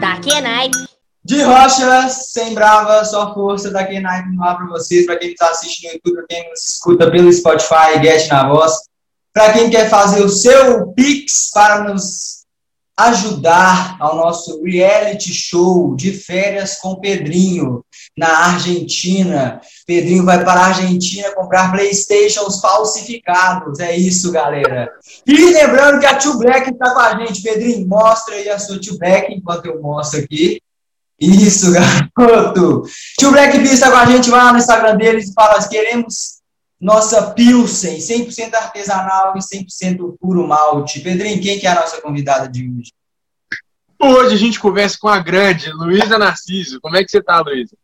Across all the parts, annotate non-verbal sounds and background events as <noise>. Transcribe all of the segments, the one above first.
Da Kenai. De rocha, sem brava, só força da Kenai no ar para vocês, para quem está assistindo no YouTube, para quem nos escuta pelo Spotify, Get na Voz. Para quem quer fazer o seu Pix para nos ajudar ao nosso reality show de férias com Pedrinho na Argentina. Pedrinho vai para a Argentina comprar Playstations falsificados. É isso, galera. E lembrando que a Tio Black está com a gente. Pedrinho, mostra aí a sua Tio Black enquanto eu mostro aqui. Isso, <laughs> garoto. Tio Black Beast está com a gente lá no Instagram deles e fala: queremos nossa Pilsen, 100% artesanal e 100% puro malte. Pedrinho, quem que é a nossa convidada de hoje? Hoje a gente conversa com a grande Luísa Narciso. Como é que você tá, Luísa?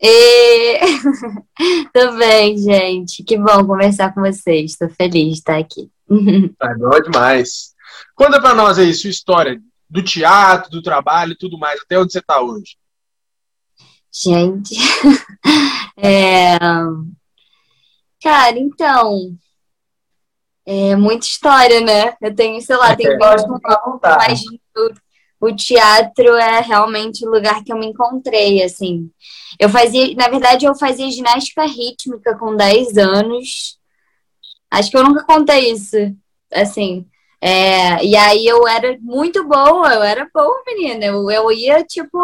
E... <laughs> Tudo bem, gente. Que bom conversar com vocês. Estou feliz de estar aqui. <laughs> Tá bom demais. Conta pra nós aí sua história do teatro, do trabalho e tudo mais. Até onde você tá hoje? Gente. <laughs> É... Cara, então. É muita história, né? Eu tenho, sei lá, tenho Pode contar. mas o, o teatro é realmente o lugar que eu me encontrei, assim. Eu fazia, na verdade, eu fazia ginástica rítmica com 10 anos. Acho que eu nunca contei isso, assim. É, e aí eu era muito boa, eu era boa, menina. Eu, eu ia, tipo,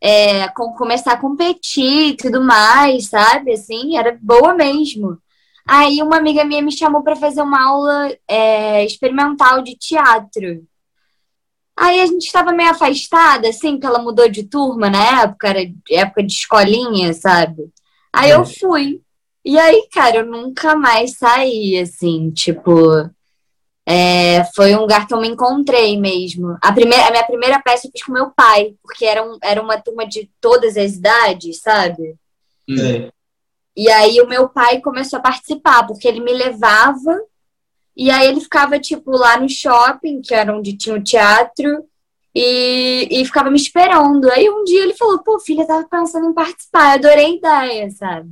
é, com, começar a competir e tudo mais, sabe? Assim, era boa mesmo. Aí uma amiga minha me chamou para fazer uma aula é, experimental de teatro. Aí a gente estava meio afastada, assim, que ela mudou de turma na época, era época de escolinha, sabe? Aí eu fui. E aí, cara, eu nunca mais saí, assim, tipo. É, foi um lugar que eu me encontrei mesmo. A, primeira, a minha primeira peça eu fiz com meu pai, porque era, um, era uma turma de todas as idades, sabe? É. E aí o meu pai começou a participar, porque ele me levava, e aí ele ficava, tipo, lá no shopping, que era onde tinha o teatro, e, e ficava me esperando. Aí um dia ele falou, pô, filha, tava pensando em participar, eu adorei a ideia, sabe?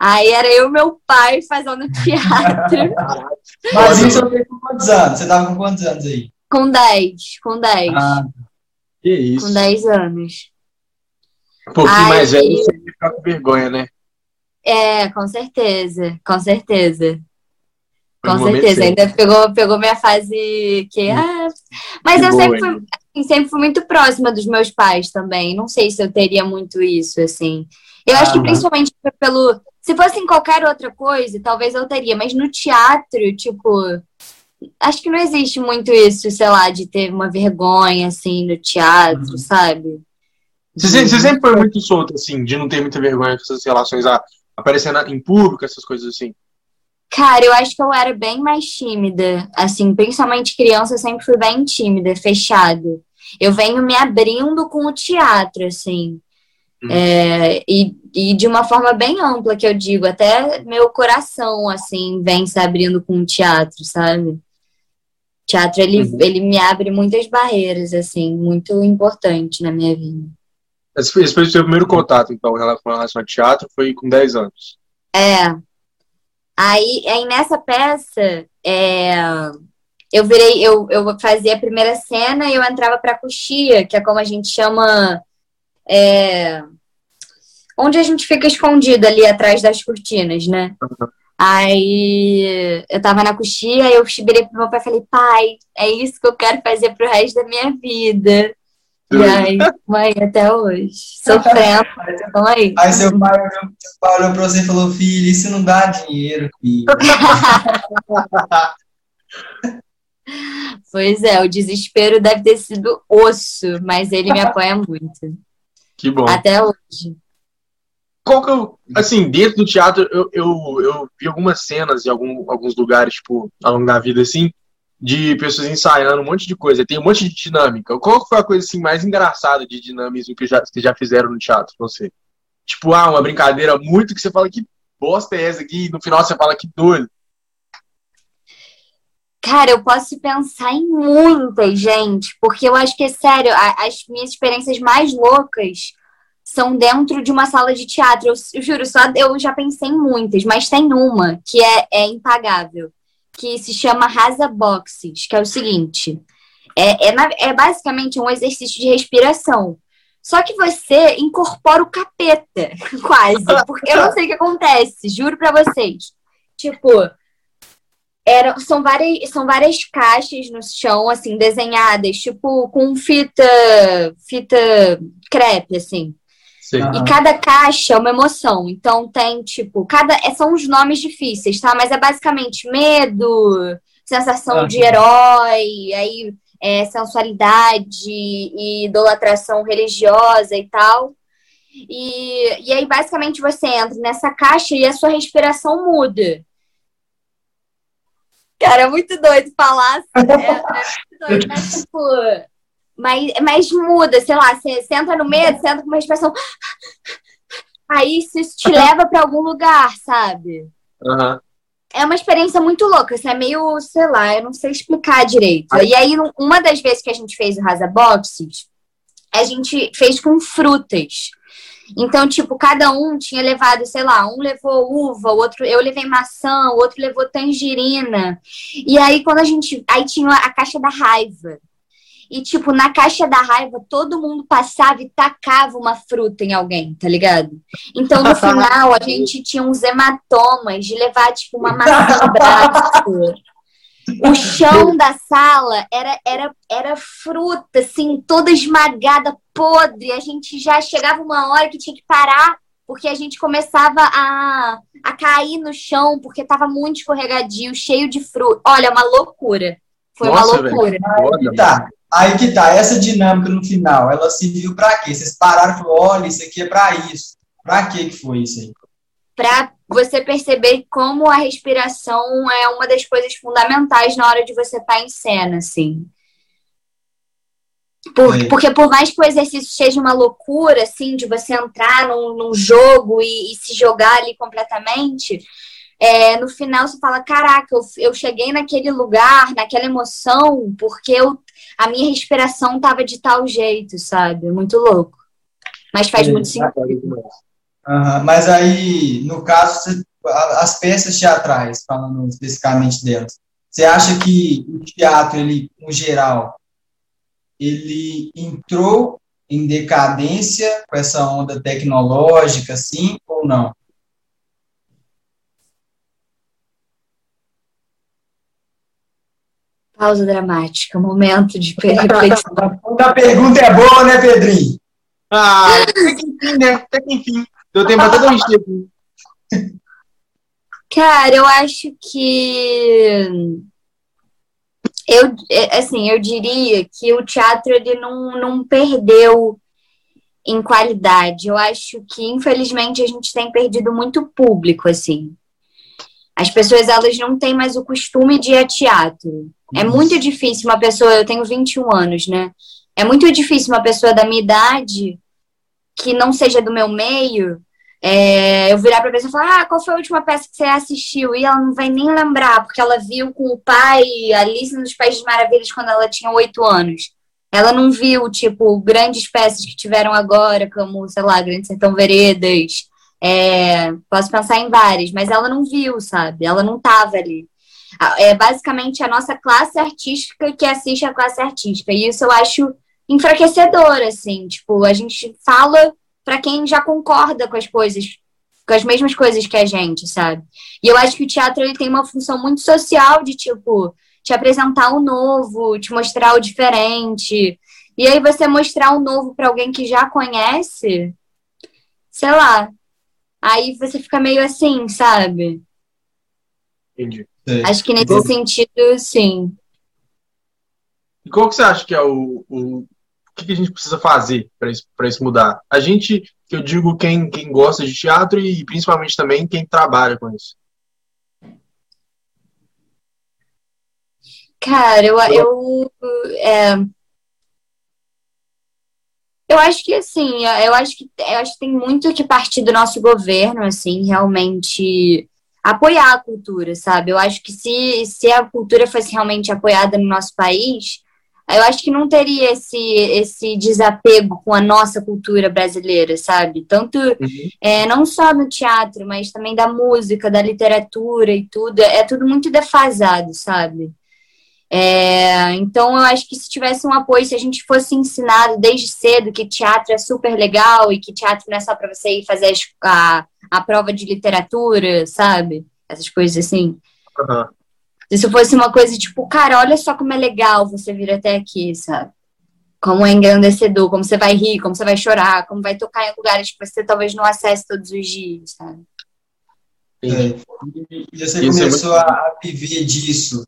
Aí era eu e meu pai fazendo <laughs> teatro. Mas isso eu tenho com quantos anos? Você tava com quantos anos aí? com 10, com 10. Ah, Que isso. Com 10 anos. Um pouquinho Ai, mais velho, você ia ficar com vergonha, né? É, com certeza, com certeza. Foi Com certeza, certo. ainda pegou, pegou minha fase que. Ah, mas Que eu boa, sempre fui, assim, sempre fui muito próxima dos meus pais também. Não sei se eu teria muito isso, assim. Eu acho que principalmente pelo. Se fosse em qualquer outra coisa, talvez eu teria, mas no teatro, tipo. Acho que não existe muito isso, sei lá, de ter uma vergonha, assim, no teatro, Uhum. sabe? Você, sempre- você sempre foi muito solto, assim, de não ter muita vergonha com essas relações, a aparecer na- em público, essas coisas assim. Cara, eu acho que eu era bem mais tímida. Assim, principalmente criança, eu sempre fui bem tímida, fechada. Eu venho me abrindo com o teatro, assim. Hum. É, e, e de uma forma bem ampla, que eu digo. Até meu coração, assim, vem se abrindo com o teatro, sabe? Teatro, ele, Uhum. ele me abre muitas barreiras, assim, muito importante na minha vida. Esse foi, esse foi o seu primeiro contato, então, em relação- com relação ao teatro, foi com 10 anos. É. Aí, aí nessa peça, é, eu virei, eu, eu fazia a primeira cena e eu entrava pra coxia, que é como a gente chama. é, onde a gente fica escondido ali atrás das cortinas, né? Aí eu tava na coxia e eu virei pro meu pai e falei, pai, é isso que eu quero fazer pro resto da minha vida. E aí, mãe, até hoje. Sofrendo, <laughs> aí. Aí seu pai olhou, seu pai olhou pra você e falou, filho, isso não dá dinheiro, filho. <laughs> Pois é, o desespero deve ter sido osso, mas ele me apoia muito. Que bom. Até hoje. Qual que eu, assim, dentro do teatro, eu, eu, eu vi algumas cenas em algum, alguns lugares, tipo, ao longo da vida, assim, de pessoas ensaiando um monte de coisa. Tem um monte de dinâmica. Qual foi a coisa, assim, mais engraçada de dinamismo que já, que já fizeram no teatro, você? Tipo, ah, uma brincadeira muito que você fala que bosta é essa aqui, e no final você fala que doido. Cara, eu posso pensar em muitas, gente, porque eu acho que, sério, a- as minhas experiências mais loucas são dentro de uma sala de teatro. Eu, eu juro, só eu já pensei em muitas, mas tem uma que é, é impagável, que se chama Rasa Boxes, que é o seguinte: É, é, é basicamente um exercício de respiração. Só que você incorpora o capeta, <laughs> quase. Porque eu não sei o que acontece, juro pra vocês. Tipo, era, são, várias, são várias caixas no chão, assim, desenhadas, tipo, com fita, fita crepe, assim. Sim. E cada caixa é uma emoção. Então tem, tipo, cada. É, são os nomes difíceis, tá? Mas é basicamente medo, sensação de herói, aí é, sensualidade e idolatração religiosa e tal. E, e aí, basicamente, você entra nessa caixa e a sua respiração muda. Cara, é muito doido falar. É, é muito doido, mas, <laughs> tipo, mas, mas muda, sei lá, você, entra no medo, entra com uma expressão. Aí isso te leva para algum lugar, sabe? Uhum. É uma experiência muito louca, isso é meio, sei lá, eu não sei explicar direito. E aí, uma das vezes que a gente fez o Rasa Boxes, a gente fez com frutas. Então, tipo, cada um tinha levado, sei lá, um levou uva, o outro eu levei maçã, o outro levou tangerina. E aí quando a gente, aí tinha a caixa da raiva. E tipo, na caixa da raiva, todo mundo passava e tacava uma fruta em alguém, tá ligado? Então, no <laughs> final, a gente tinha uns hematomas de levar, tipo, uma <laughs> maçã no braço. O chão da sala era, era, era fruta, assim, toda esmagada, podre. A gente já chegava uma hora que tinha que parar, porque a gente começava a, a cair no chão, porque tava muito escorregadio, cheio de fruta. Olha, uma loucura. Foi Nossa, uma loucura. Tá. Aí que tá. Essa dinâmica no final, ela serviu para quê? Vocês pararam e falaram, olha, isso aqui é para isso. Para que foi isso aí? Para você perceber como a respiração é uma das coisas fundamentais na hora de você estar tá em cena, assim. Por, é. Porque por mais que o exercício seja uma loucura, assim, de você entrar num, num jogo e, e, se jogar ali completamente, é, no final você fala, caraca, eu, eu cheguei naquele lugar, naquela emoção, porque eu, a minha respiração estava de tal jeito, sabe? Muito louco. Mas faz é, muito sentido. Uhum, mas aí, no caso, as peças teatrais, falando especificamente delas, você acha que o teatro, ele, no geral, ele entrou em decadência com essa onda tecnológica, assim, ou não? Pausa dramática, momento de reflexão. <laughs> a pergunta é boa, né, Pedrinho? Ah, até que enfim, né? Até que enfim. Deu tempo até tempo. Cara, eu acho que eu é, assim, eu diria que o teatro ele não, não perdeu em qualidade. Eu acho que infelizmente a gente tem perdido muito público assim. As pessoas elas não têm mais o costume de ir a teatro. É muito difícil uma pessoa, eu tenho 21 anos, né? É muito difícil uma pessoa da minha idade que não seja do meu meio, é, eu virar pra pessoa e falar, ah, qual foi a última peça que você assistiu? E ela não vai nem lembrar, porque ela viu com o pai Alice nos Países Maravilhas quando ela tinha oito anos. Ela não viu, tipo, grandes peças que tiveram agora, como, sei lá, Grande Sertão Veredas. É, posso pensar em várias, mas ela não viu, sabe? Ela não tava ali. É basicamente a nossa classe artística que assiste a classe artística. E isso eu acho enfraquecedor, assim. Tipo, a gente fala para quem já concorda com as coisas, com as mesmas coisas que a gente, sabe? E eu acho que o teatro ele tem uma função muito social de, tipo, te apresentar o novo, te mostrar o diferente. E aí você mostrar o novo para alguém que já conhece, sei lá. Aí você fica meio assim, sabe? Entendi. Acho que nesse sentido, sim. E qual que você acha que é o, o, que, que a gente precisa fazer para isso, isso mudar? A gente, que eu digo quem, quem gosta de teatro e principalmente também quem trabalha com isso. Cara, eu, eu, é, eu acho que assim, eu acho que eu acho que tem muito que partir do nosso governo, assim, realmente apoiar a cultura, sabe? Eu acho que se, se a cultura fosse realmente apoiada no nosso país, eu acho que não teria esse, esse desapego com a nossa cultura brasileira, sabe? Tanto uhum. é, não só no teatro, mas também da música, da literatura e tudo. É tudo muito defasado, sabe? É, então, eu acho que se tivesse um apoio, se a gente fosse ensinado desde cedo que teatro é super legal e que teatro não é só para você ir fazer a, a prova de literatura, sabe? Essas coisas assim. Uhum. Se fosse uma coisa tipo, cara, olha só como é legal você vir até aqui, sabe? Como é engrandecedor, como você vai rir, como você vai chorar, como vai tocar em lugares que você talvez não acesse todos os dias, sabe? É. E você Isso começou é muito... a viver disso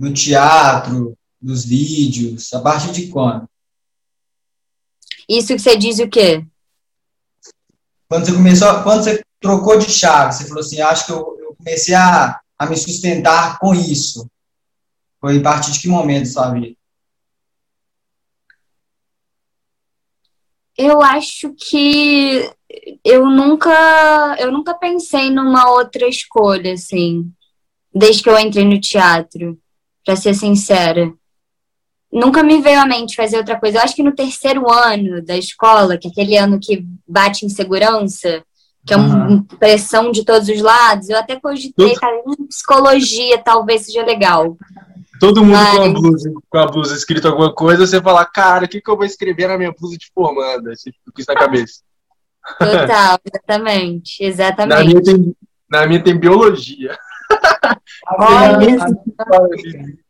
no teatro, nos vídeos, a partir de quando? Isso que você diz o quê? Quando você começou, quando você trocou de chave, você falou assim, acho que eu, eu comecei a, a me sustentar com isso. Foi a partir de que momento da sua vida? Eu acho que eu nunca eu nunca pensei numa outra escolha assim, desde que eu entrei no teatro, para ser sincera. Nunca me veio à mente fazer outra coisa. Eu acho que no terceiro ano da escola, que é aquele ano que bate em segurança, que é uma uhum. pressão de todos os lados, eu até cogitei, cara, psicologia talvez seja legal. Todo mundo Mas... com, a blusa, com a blusa escrito alguma coisa, você fala, cara, o que, que eu vou escrever na minha blusa de formanda? Você fica com isso na cabeça. Total, exatamente. Exatamente. <laughs> Na minha tem, na minha tem biologia.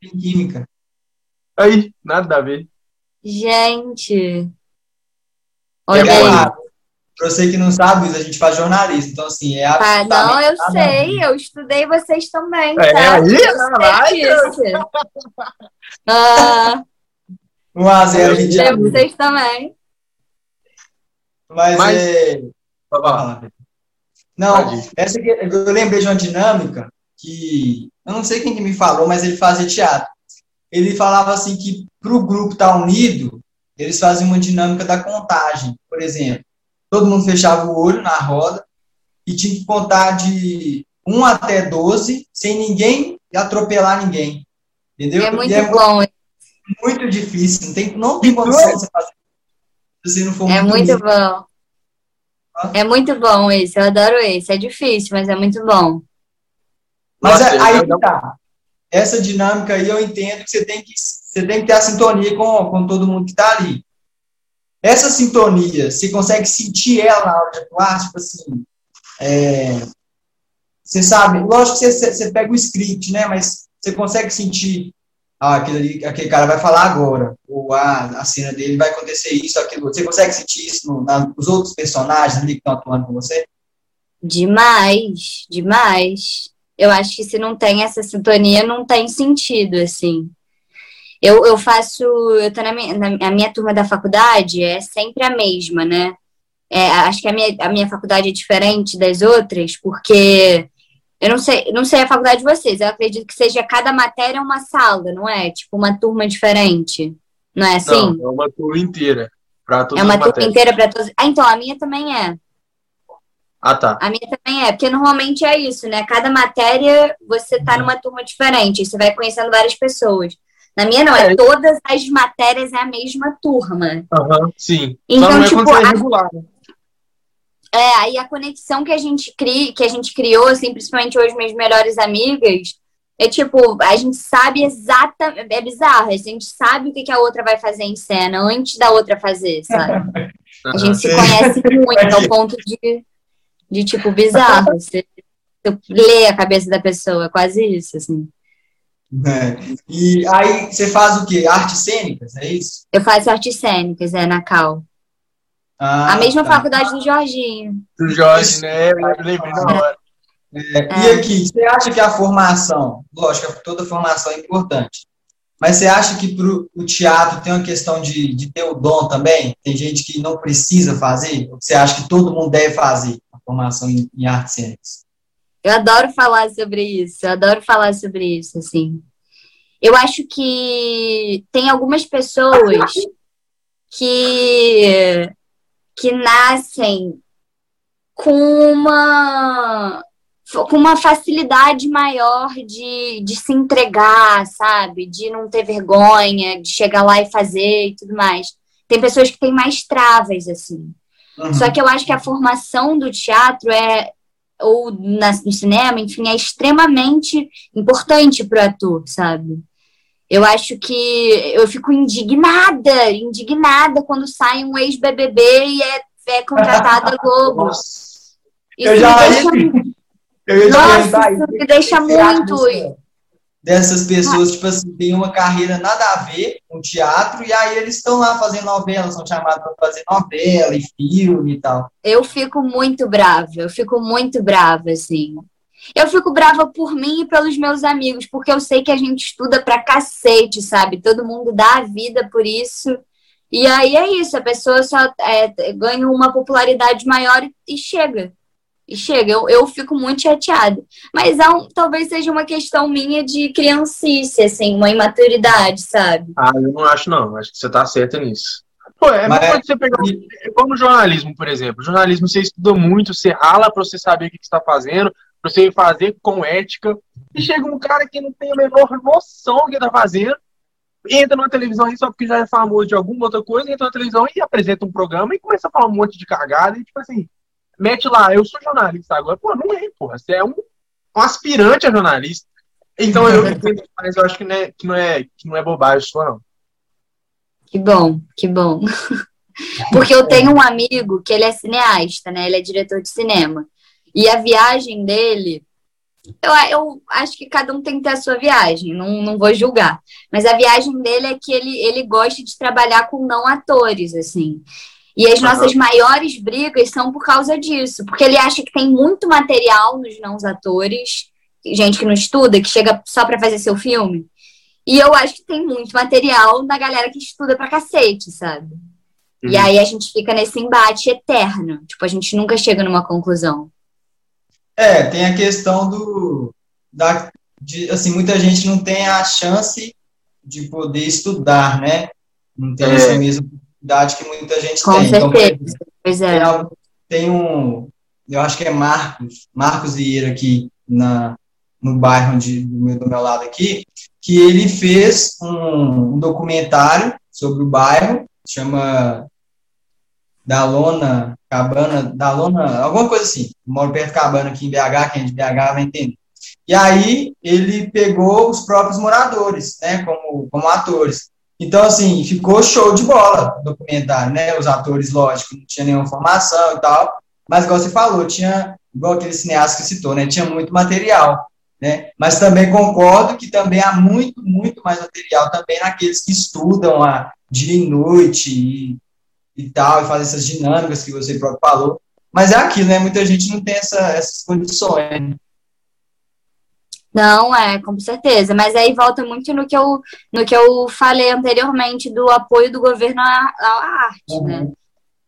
Tem química. Aí, nada a ver. Gente. Olha aí. Pra você que não sabe, a gente faz jornalismo. Então, assim, é Ah, não, eu sei. Eu estudei vocês também, é, tá? Aí, vai, <laughs> ah, 1 a 0 Eu estudei vocês também. Mas, Mas... é... Não, essa aqui, eu lembrei de uma dinâmica que eu não sei quem que me falou, mas ele fazia teatro. Ele falava assim que para o grupo estar tá unido, eles faziam uma dinâmica da contagem, por exemplo todo mundo fechava o olho na roda e tinha que contar de 1 até 12 sem ninguém atropelar ninguém. Entendeu? É muito é bom. Muito difícil, não tem, não tem condição de você fazer se não for É muito, muito bom. É muito bom esse, eu adoro esse. É difícil, mas é muito bom. Mas é, aí tá. Essa dinâmica aí eu entendo que você tem que, você tem que ter a sintonia com, com todo mundo que está ali. Essa sintonia, você consegue sentir ela na hora de atuar? Tipo assim, é, você sabe, lógico que você, você pega o script, né? Mas você consegue sentir ah, aquele, aquele cara vai falar agora, ou ah, a cena dele vai acontecer isso, aquilo. Você consegue sentir isso no, na, nos outros personagens ali que estão atuando com você? Demais, demais. Eu acho que se não tem essa sintonia, não tem sentido, assim. Eu, eu faço, eu tô na minha, na, a minha turma da faculdade é sempre a mesma, né? É, acho que a minha, a minha faculdade é diferente das outras, porque eu não sei, não sei a faculdade de vocês, eu acredito que seja cada matéria uma sala, não é? Tipo, uma turma diferente. Não é assim? Não, é uma turma inteira. Pra todas é uma turma matérias. inteira para todos. Ah, então, a minha também é. Ah, tá. A minha também é, porque normalmente é isso, né? Cada matéria você tá numa turma diferente, você vai conhecendo várias pessoas. Na minha não, é, é todas as matérias é a mesma turma. Uhum, sim. Então, não é tipo, a... regular, né? É, aí a conexão que a gente cria, que a gente criou, assim, principalmente hoje minhas melhores amigas, é tipo, a gente sabe exatamente, é bizarro, a gente sabe o que, que a outra vai fazer em cena antes da outra fazer, sabe? <laughs> A gente se conhece muito ao ponto de, de tipo, bizarro. <laughs> Você, você lê a cabeça da pessoa, quase isso, assim. É. E aí você faz o quê? Artes cênicas, é isso? Eu faço artes cênicas, é, na Cal. Ah, a mesma tá. faculdade do Jorginho. Do Jorge, né? Eu lembrei na hora. É, é. E aqui, você acha que a formação, lógico, toda formação é importante, mas você acha que para o teatro tem uma questão de, de ter o dom também? Tem gente que não precisa fazer? Ou você acha que todo mundo deve fazer formação em, em artes cênicas? Eu adoro falar sobre isso, eu adoro falar sobre isso, assim. Eu acho que tem algumas pessoas que, que nascem com uma, com uma facilidade maior de, de se entregar, sabe? De não ter vergonha, de chegar lá e fazer e tudo mais. Tem pessoas que têm mais travas, assim. Uhum. Só que eu acho que a formação do teatro é, ou na, no cinema, enfim, é extremamente importante para o ator, sabe? Eu acho que eu fico indignada, indignada quando sai um ex-BBB e é, é contratado a Globo. Nossa. Eu já me deixa, eu ia Nossa, isso me deixa muito. Dessas pessoas, tipo assim, tem uma carreira nada a ver com teatro, e aí eles estão lá fazendo novela, são chamados para fazer novela e filme e tal. Eu fico muito brava, eu fico muito brava, assim. Eu fico brava por mim e pelos meus amigos, porque eu sei que a gente estuda pra cacete, sabe? Todo mundo dá a vida por isso. E aí é isso, a pessoa só é, ganha uma popularidade maior e chega. E chega, eu, eu fico muito chateada. Mas é um, talvez seja uma questão minha de criancice, assim, uma imaturidade, sabe? Ah, eu não acho, não. Acho que você tá certa nisso. Pô, é Mas... É você pegar. É como jornalismo, por exemplo. Jornalismo você estuda muito, você rala pra você saber o que, que você tá fazendo, pra você fazer com ética. E chega um cara que não tem a menor noção do que tá fazendo, entra numa televisão aí só porque já é famoso de alguma outra coisa, entra na televisão e apresenta um programa e começa a falar um monte de cagada e, tipo assim, mete lá, eu sou jornalista agora. Pô, não é, porra. Você é um, um aspirante a jornalista. Então eu entendo, <laughs> mas eu acho que não é, que não é, que não é bobagem sua, não. Que bom, que bom. <laughs> Porque eu tenho um amigo que ele é cineasta, né? Ele é diretor de cinema. E a viagem dele, eu, eu acho que cada um tem que ter a sua viagem, não, não vou julgar. Mas a viagem dele é que ele, ele gosta de trabalhar com não atores, assim. E as nossas maiores brigas são por causa disso, porque ele acha que tem muito material nos não atores, gente que não estuda, que chega só para fazer seu filme. E eu acho que tem muito material na galera que estuda pra cacete, sabe? Uhum. E aí a gente fica nesse embate eterno. Tipo, a gente nunca chega numa conclusão. É, tem a questão do. Da, de, assim, muita gente não tem a chance de poder estudar, né? Não tem é. essa mesma oportunidade que muita gente Com tem. Então, certeza. Então, pois é. Tem, um. Eu acho que é Marcos, Marcos Vieira aqui na, no bairro de, do, meu, do meu lado aqui, que ele fez um, um documentário sobre o bairro, chama da Lona Cabana, da Lona, alguma coisa assim. moro perto de Cabana aqui em BH, quem é de BH vai entender. E aí ele pegou os próprios moradores, né, como, como atores. Então, assim, ficou show de bola o documentário, né? Os atores, lógico, não tinha nenhuma formação e tal, mas, igual você falou, tinha, igual aquele cineasta que citou, né? Tinha muito material, né? Mas também concordo que também há muito, muito mais material também naqueles que estudam a dia e noite e e tal, e fazer essas dinâmicas que você próprio falou. Mas é aquilo, né? Muita gente não tem essa, essas condições. Não, é, com certeza. Mas aí volta muito no que eu, no que eu falei anteriormente do apoio do governo à, à arte, uhum. né?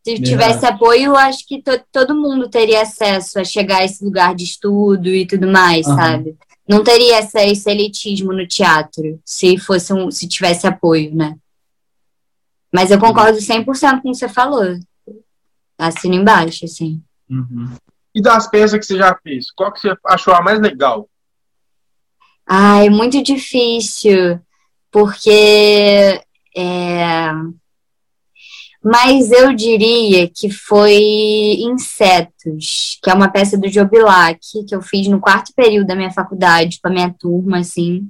Se tivesse apoio, acho que to, todo mundo teria acesso a chegar a esse lugar de estudo e tudo mais, uhum. sabe? Não teria essa, esse elitismo no teatro se fosse um, se tivesse apoio, né? Mas eu concordo 100% com o que você falou. Assino embaixo, assim. Uhum. E das peças que você já fez, qual que você achou a mais legal? Ah, é muito difícil, porque. É... Mas eu diria que foi Insetos, que é uma peça do Jobilac, que eu fiz no quarto período da minha faculdade, com a minha turma, assim.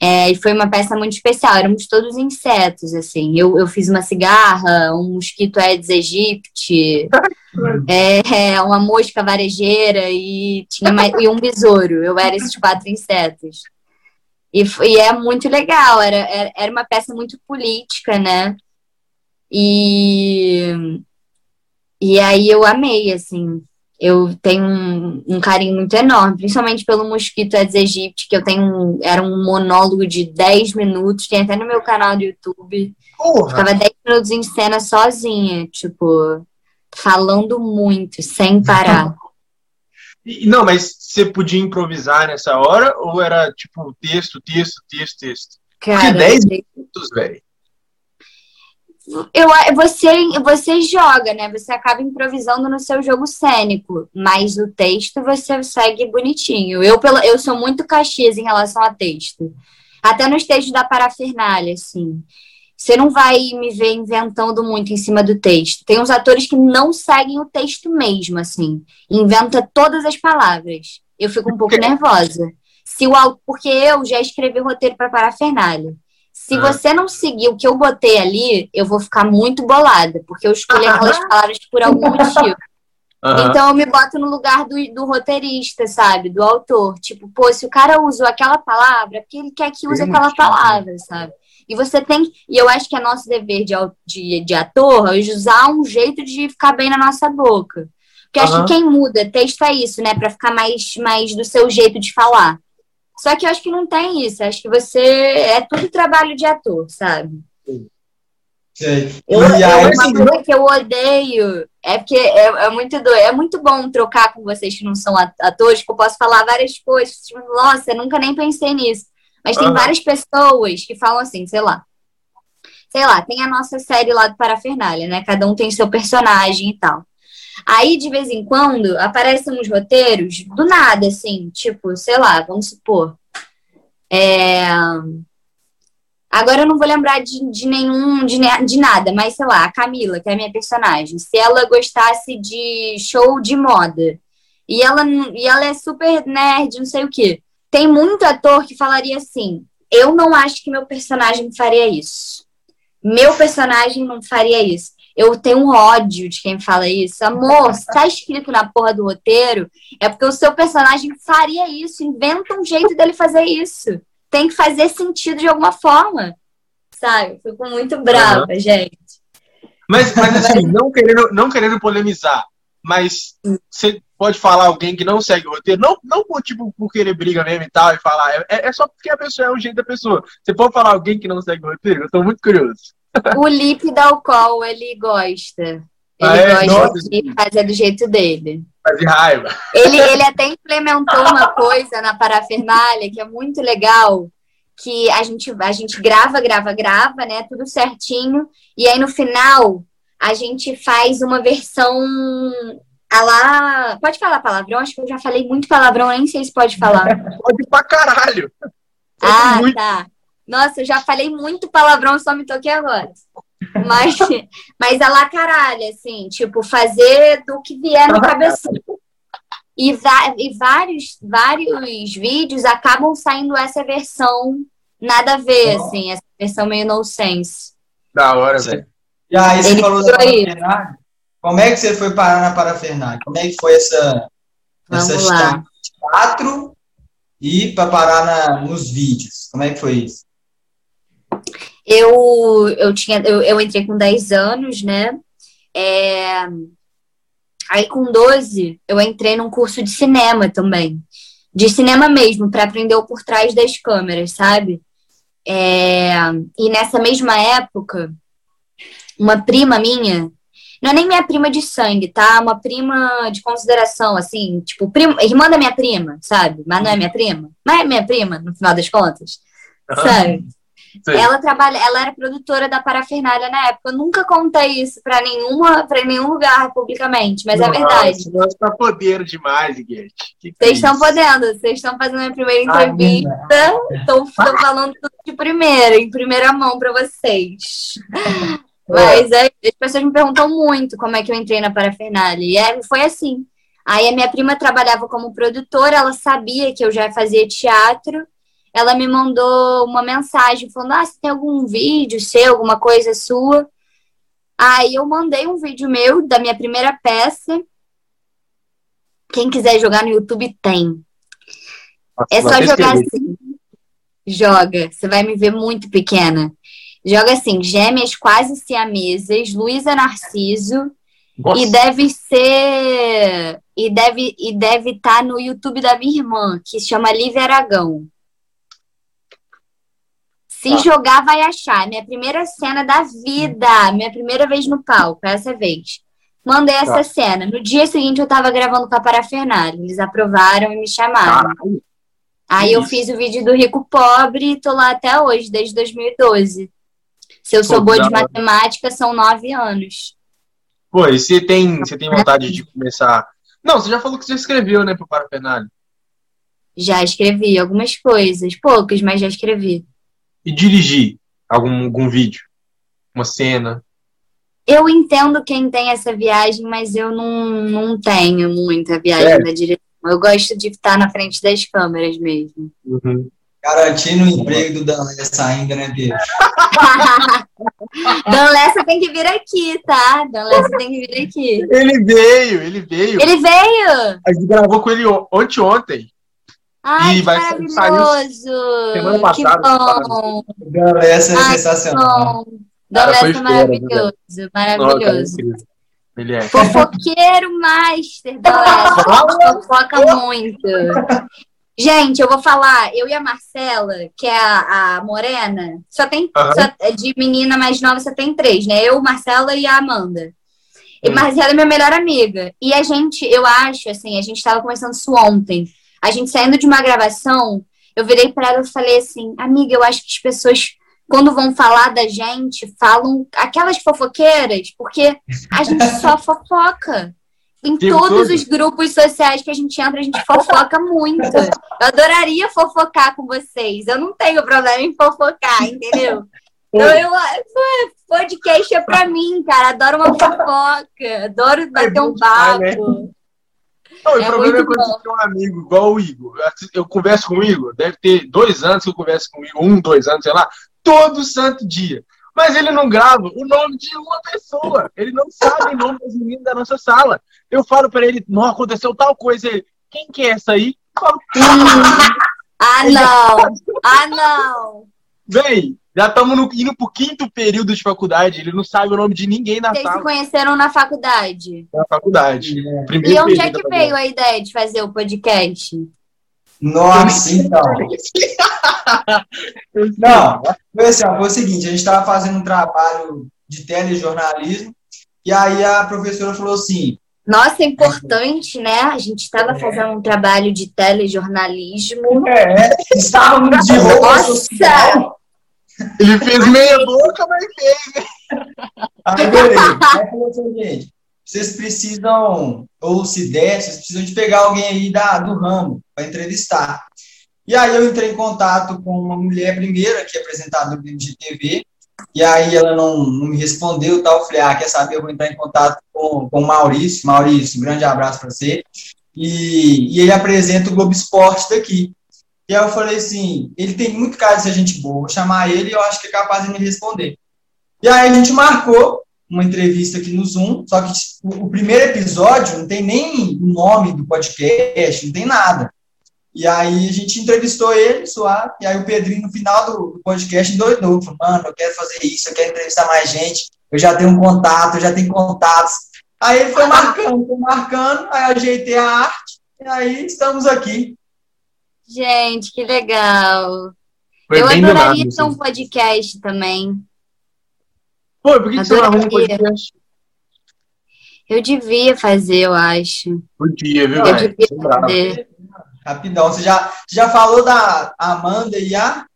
É, e foi uma peça muito especial, éramos todos insetos, assim. Eu, eu fiz uma cigarra, um mosquito Aedes aegypti, <laughs> é, é, uma mosca varejeira e, tinha mais, e um besouro. Eu era esses quatro insetos. E, e é muito legal, era, era uma peça muito política, né? E, e aí eu amei, assim eu tenho um, um, carinho muito enorme, principalmente pelo mosquito Aedes aegypti, que eu tenho um, era um monólogo de 10 minutos, tem até no meu canal do YouTube. Porra. Ficava 10 minutos em cena sozinha, tipo, falando muito, sem parar. não, mas você podia improvisar nessa hora ou era tipo texto, texto, texto, texto? Cara, Porque 10 minutos, velho eu, você, você joga, né? Você acaba improvisando no seu jogo cênico, mas o texto você segue bonitinho. Eu, pelo, eu sou muito caxias em relação a texto. Até nos textos da parafernália, assim. Você não vai me ver inventando muito em cima do texto. Tem uns atores que não seguem o texto mesmo, assim. Inventa todas as palavras. Eu fico um pouco nervosa. Se o, porque eu já escrevi o roteiro para parafernália. Se ah. você não seguir o que eu botei ali, eu vou ficar muito bolada, porque eu escolhi aquelas palavras por algum <laughs> motivo. Uhum. Então eu me boto no lugar do, do roteirista, sabe? Do autor. Tipo, pô, se o cara usou aquela palavra, é porque ele quer que use aquela palavra, sabe? E você tem. E eu acho que é nosso dever de, de, de ator é usar um jeito de ficar bem na nossa boca. Porque uhum. acho que quem muda texto é isso, né? Pra ficar mais, mais do seu jeito de falar. Só que eu acho que não tem isso. Acho que você. É tudo trabalho de ator, sabe? Sei. Eu, e aí, uma assim, coisa que eu odeio é porque é, é, muito doido. É muito bom trocar com vocês que não são atores, que eu posso falar várias coisas. Tipo, nossa, eu nunca nem pensei nisso. Mas tem várias pessoas que falam assim, sei lá. Sei lá, tem a nossa série lá do Parafernália, né? Cada um tem seu personagem e tal. Aí, de vez em quando, aparecem uns roteiros do nada, assim, tipo, sei lá, vamos supor. É... Agora eu não vou lembrar de, de nenhum, de, de nada, mas sei lá, a Camila, que é a minha personagem, se ela gostasse de show de moda e ela, e ela é super nerd, não sei o quê. Tem muito ator que falaria assim: eu não acho que meu personagem faria isso. Meu personagem não faria isso. Eu tenho um ódio de quem fala isso. Amor, se tá escrito na porra do roteiro, é porque o seu personagem faria isso. Inventa um jeito dele fazer isso. Tem que fazer sentido de alguma forma. Sabe? Fico muito brava, uhum. gente. Mas, mas <laughs> assim, não querendo, não querendo polemizar, mas você pode falar alguém que não segue o roteiro, não, não por, tipo, por querer briga mesmo e tal, e falar, é, é só porque a pessoa é o jeito da pessoa. Você pode falar alguém que não segue o roteiro? Eu tô muito curioso. O Lipe Dalcol, ele gosta. Ele ah, é? gosta de fazer do jeito dele. Fazer raiva. Ele, ele <laughs> até implementou uma coisa na parafernália que é muito legal, que a gente, a gente grava, grava, grava, né? Tudo certinho. E aí no final a gente faz uma versão a lá. Pode falar palavrão? Acho que eu já falei muito palavrão, nem sei se pode falar. <laughs> pode pra caralho. ah, muito. tá. Nossa, eu já falei muito palavrão, só me toquei agora. Mas, <laughs> mas a lá caralho, assim, tipo, fazer do que vier na cabeça. E, e vários, vários vídeos acabam saindo essa versão nada a ver, assim, essa versão meio no sense. Da hora, velho. E aí você Ele falou da. Como é que você foi parar na parafernália? Como é que foi essa, Vamos essa lá. teatro e para parar na, nos vídeos? Como é que foi isso? Eu, eu, tinha, eu, eu entrei com 10 anos, né? É... Aí com 12 eu entrei num curso de cinema também. De cinema mesmo, para aprender o por trás das câmeras, sabe? É... E nessa mesma época, uma prima minha, não é nem minha prima de sangue, tá? Uma prima de consideração, assim, tipo, prima, irmã da minha prima, sabe? Mas não é minha prima. Mas é minha prima, no final das contas, sabe? Sim. Ela trabalha, ela era produtora da Parafernália na época. Eu nunca contei isso para nenhuma, para nenhum lugar publicamente, mas é Nossa, é verdade. Nós tá podendo demais, Guete. Vocês estão é podendo, vocês estão fazendo a primeira entrevista. Estou falando tudo de primeira, em primeira mão para vocês. Mas aí, as pessoas me perguntam muito como é que eu entrei na Parafernália. E é, foi assim. Aí a minha prima trabalhava como produtora, ela sabia que eu já fazia teatro ela me mandou uma mensagem falando: Ah, você tem algum vídeo seu, alguma coisa sua? Aí eu mandei um vídeo meu da minha primeira peça. Quem quiser jogar no YouTube tem. Nossa, é só jogar assim. Joga, você vai me ver muito pequena. Joga assim, gêmeas quase siamesas, Luísa Narciso. Nossa. E deve ser. E deve e deve estar tá no YouTube da minha irmã, que se chama Lívia Aragão. Se ah. jogar, vai achar. Minha primeira cena da vida. Minha primeira vez no palco, essa vez. Mandei essa tá. cena. No dia seguinte, eu tava gravando com a Parafernália. Eles aprovaram e me chamaram. Caralho. Aí eu fiz o vídeo do Rico Pobre e tô lá até hoje, desde 2012. Se eu sou Pô, boa de matemática, são nove anos. Pô, e você tem, você tem vontade de começar. Não, você já falou que você escreveu, né, pro Parafernália? Já escrevi algumas coisas, poucas, mas já escrevi e dirigir algum, algum vídeo, uma cena? Eu entendo quem tem essa viagem, mas eu não, não tenho muita viagem é. da direção. Eu gosto de estar na frente das câmeras mesmo. Uhum. Garantindo o emprego do Dan Lessa ainda, né, Pedro? <laughs> Dan Lessa tem que vir aqui, tá? Dan Lessa tem que vir aqui. Ele veio, ele veio. Ele veio? A gente gravou com ele ontem ontem. Ai, E que vai maravilhoso! semana passada, Que bom! Dan Lessa é Ai, sensacional. Dan Lessa é maravilhoso, Nossa, maravilhoso. incrível. ele é. Fofoqueiro master Dan Lessa. <laughs> Fofoca muito. Gente, eu vou falar, eu e a Marcela, que é a, a Morena, só tem Aham. só- de menina mais nova, só tem três, né? Eu, Marcela e a Amanda. E. Marcela é minha melhor amiga. E a gente, eu acho, assim, a gente tava conversando isso ontem. A gente saindo de uma gravação, eu virei pra ela e falei assim, amiga, eu acho que as pessoas, quando vão falar da gente, falam aquelas fofoqueiras, porque a gente <laughs> só fofoca. Em Tempo todos todo. os grupos sociais que a gente entra, a gente fofoca muito. Eu adoraria fofocar com vocês. Eu não tenho problema em fofocar, entendeu? <laughs> Então, eu, podcast é pra mim, cara. Adoro uma fofoca. Adoro bater um né? papo. Não, o É problema é quando você tem um amigo igual o Igor. Eu converso com o Igor, deve ter dois anos que eu converso com o Igor, um, dois anos, sei lá, todo santo dia. Mas ele não grava o nome de uma pessoa. Ele não sabe o nome das meninas da nossa sala. Eu falo pra ele, não, aconteceu tal coisa. Ele, quem que é essa aí? <laughs> Eu falo, Ah, não! Ah, não! Véi, já estamos indo pro quinto período de faculdade. Ele não sabe o nome de ninguém na Vocês se sala conheceram na faculdade. da faculdade. Primeiro E onde é que veio a ideia de fazer o podcast? Nossa, então. <laughs> Não, foi assim, ó, foi o seguinte, a gente estava fazendo um trabalho de telejornalismo, e aí a professora falou assim, Nossa, é importante, né? A gente estava É. fazendo um trabalho de telejornalismo. é, estávamos de roupa Nossa! social. Ele fez meia boca, mas fez. Aí, beleza. Aí falou assim, gente, vocês precisam, ou se der, vocês precisam de pegar alguém aí da, do ramo para entrevistar. E aí eu entrei em contato com uma mulher primeira, que é apresentadora do IGTV, e aí ela não, não me respondeu tal. Eu falei, ah, quer saber, eu vou entrar em contato com, com o Maurício. Maurício, um grande abraço para você. E, e ele apresenta o Globo Esporte daqui. E aí eu falei assim, ele tem muito cara de ser gente boa, vou chamar ele e eu acho que é capaz de me responder. E aí a gente marcou uma entrevista aqui no Zoom, só que o o primeiro episódio não tem nem o nome do podcast, não tem nada. E aí a gente entrevistou ele, suave, e aí o Pedrinho, no final do do podcast, endoidou, falou, mano, eu quero fazer isso, eu quero entrevistar mais gente, eu já tenho um contato, eu já tenho contatos. Aí ele foi marcando, foi marcando, aí eu ajeitei a arte, e aí estamos aqui. Gente, que legal. Foi eu adoraria ter um assim. podcast também. Pô, por que, que você não arruma um podcast? Eu devia fazer, eu acho. Podia, viu? Eu devia Você é fazer. Rapidão, você já, já falou da Amanda e a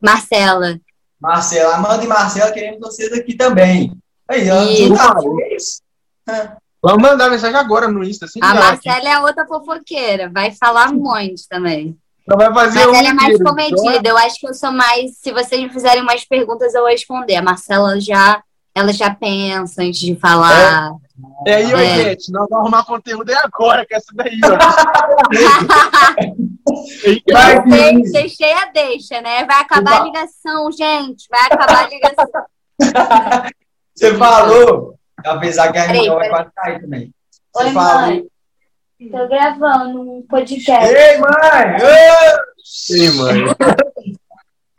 Marcela. Marcela. Amanda e Marcela queremos vocês aqui também. Aí, ó, Isso. Vamos mandar mensagem agora no Insta. Assim, A. Marcela é a outra fofoqueira. Vai falar um monte também. Então vai fazer Mas um ela é mais comedida. Eu acho que eu sou mais. Se vocês me fizerem mais perguntas, eu vou responder. A Marcela já. Ela já pensa antes de falar. É aí, ô, É. gente, nós vamos arrumar conteúdo é agora, que essa daí, ó. <laughs> Vai, Deixei- Vinícius. Deixei a deixa, né? Vai acabar a ligação, gente. Vai acabar a ligação. <laughs> Você falou, apesar que a reunião vai quase cair também. Você Oi, falou. mãe. Tô gravando um podcast. Ei, mãe! Ei! Mãe.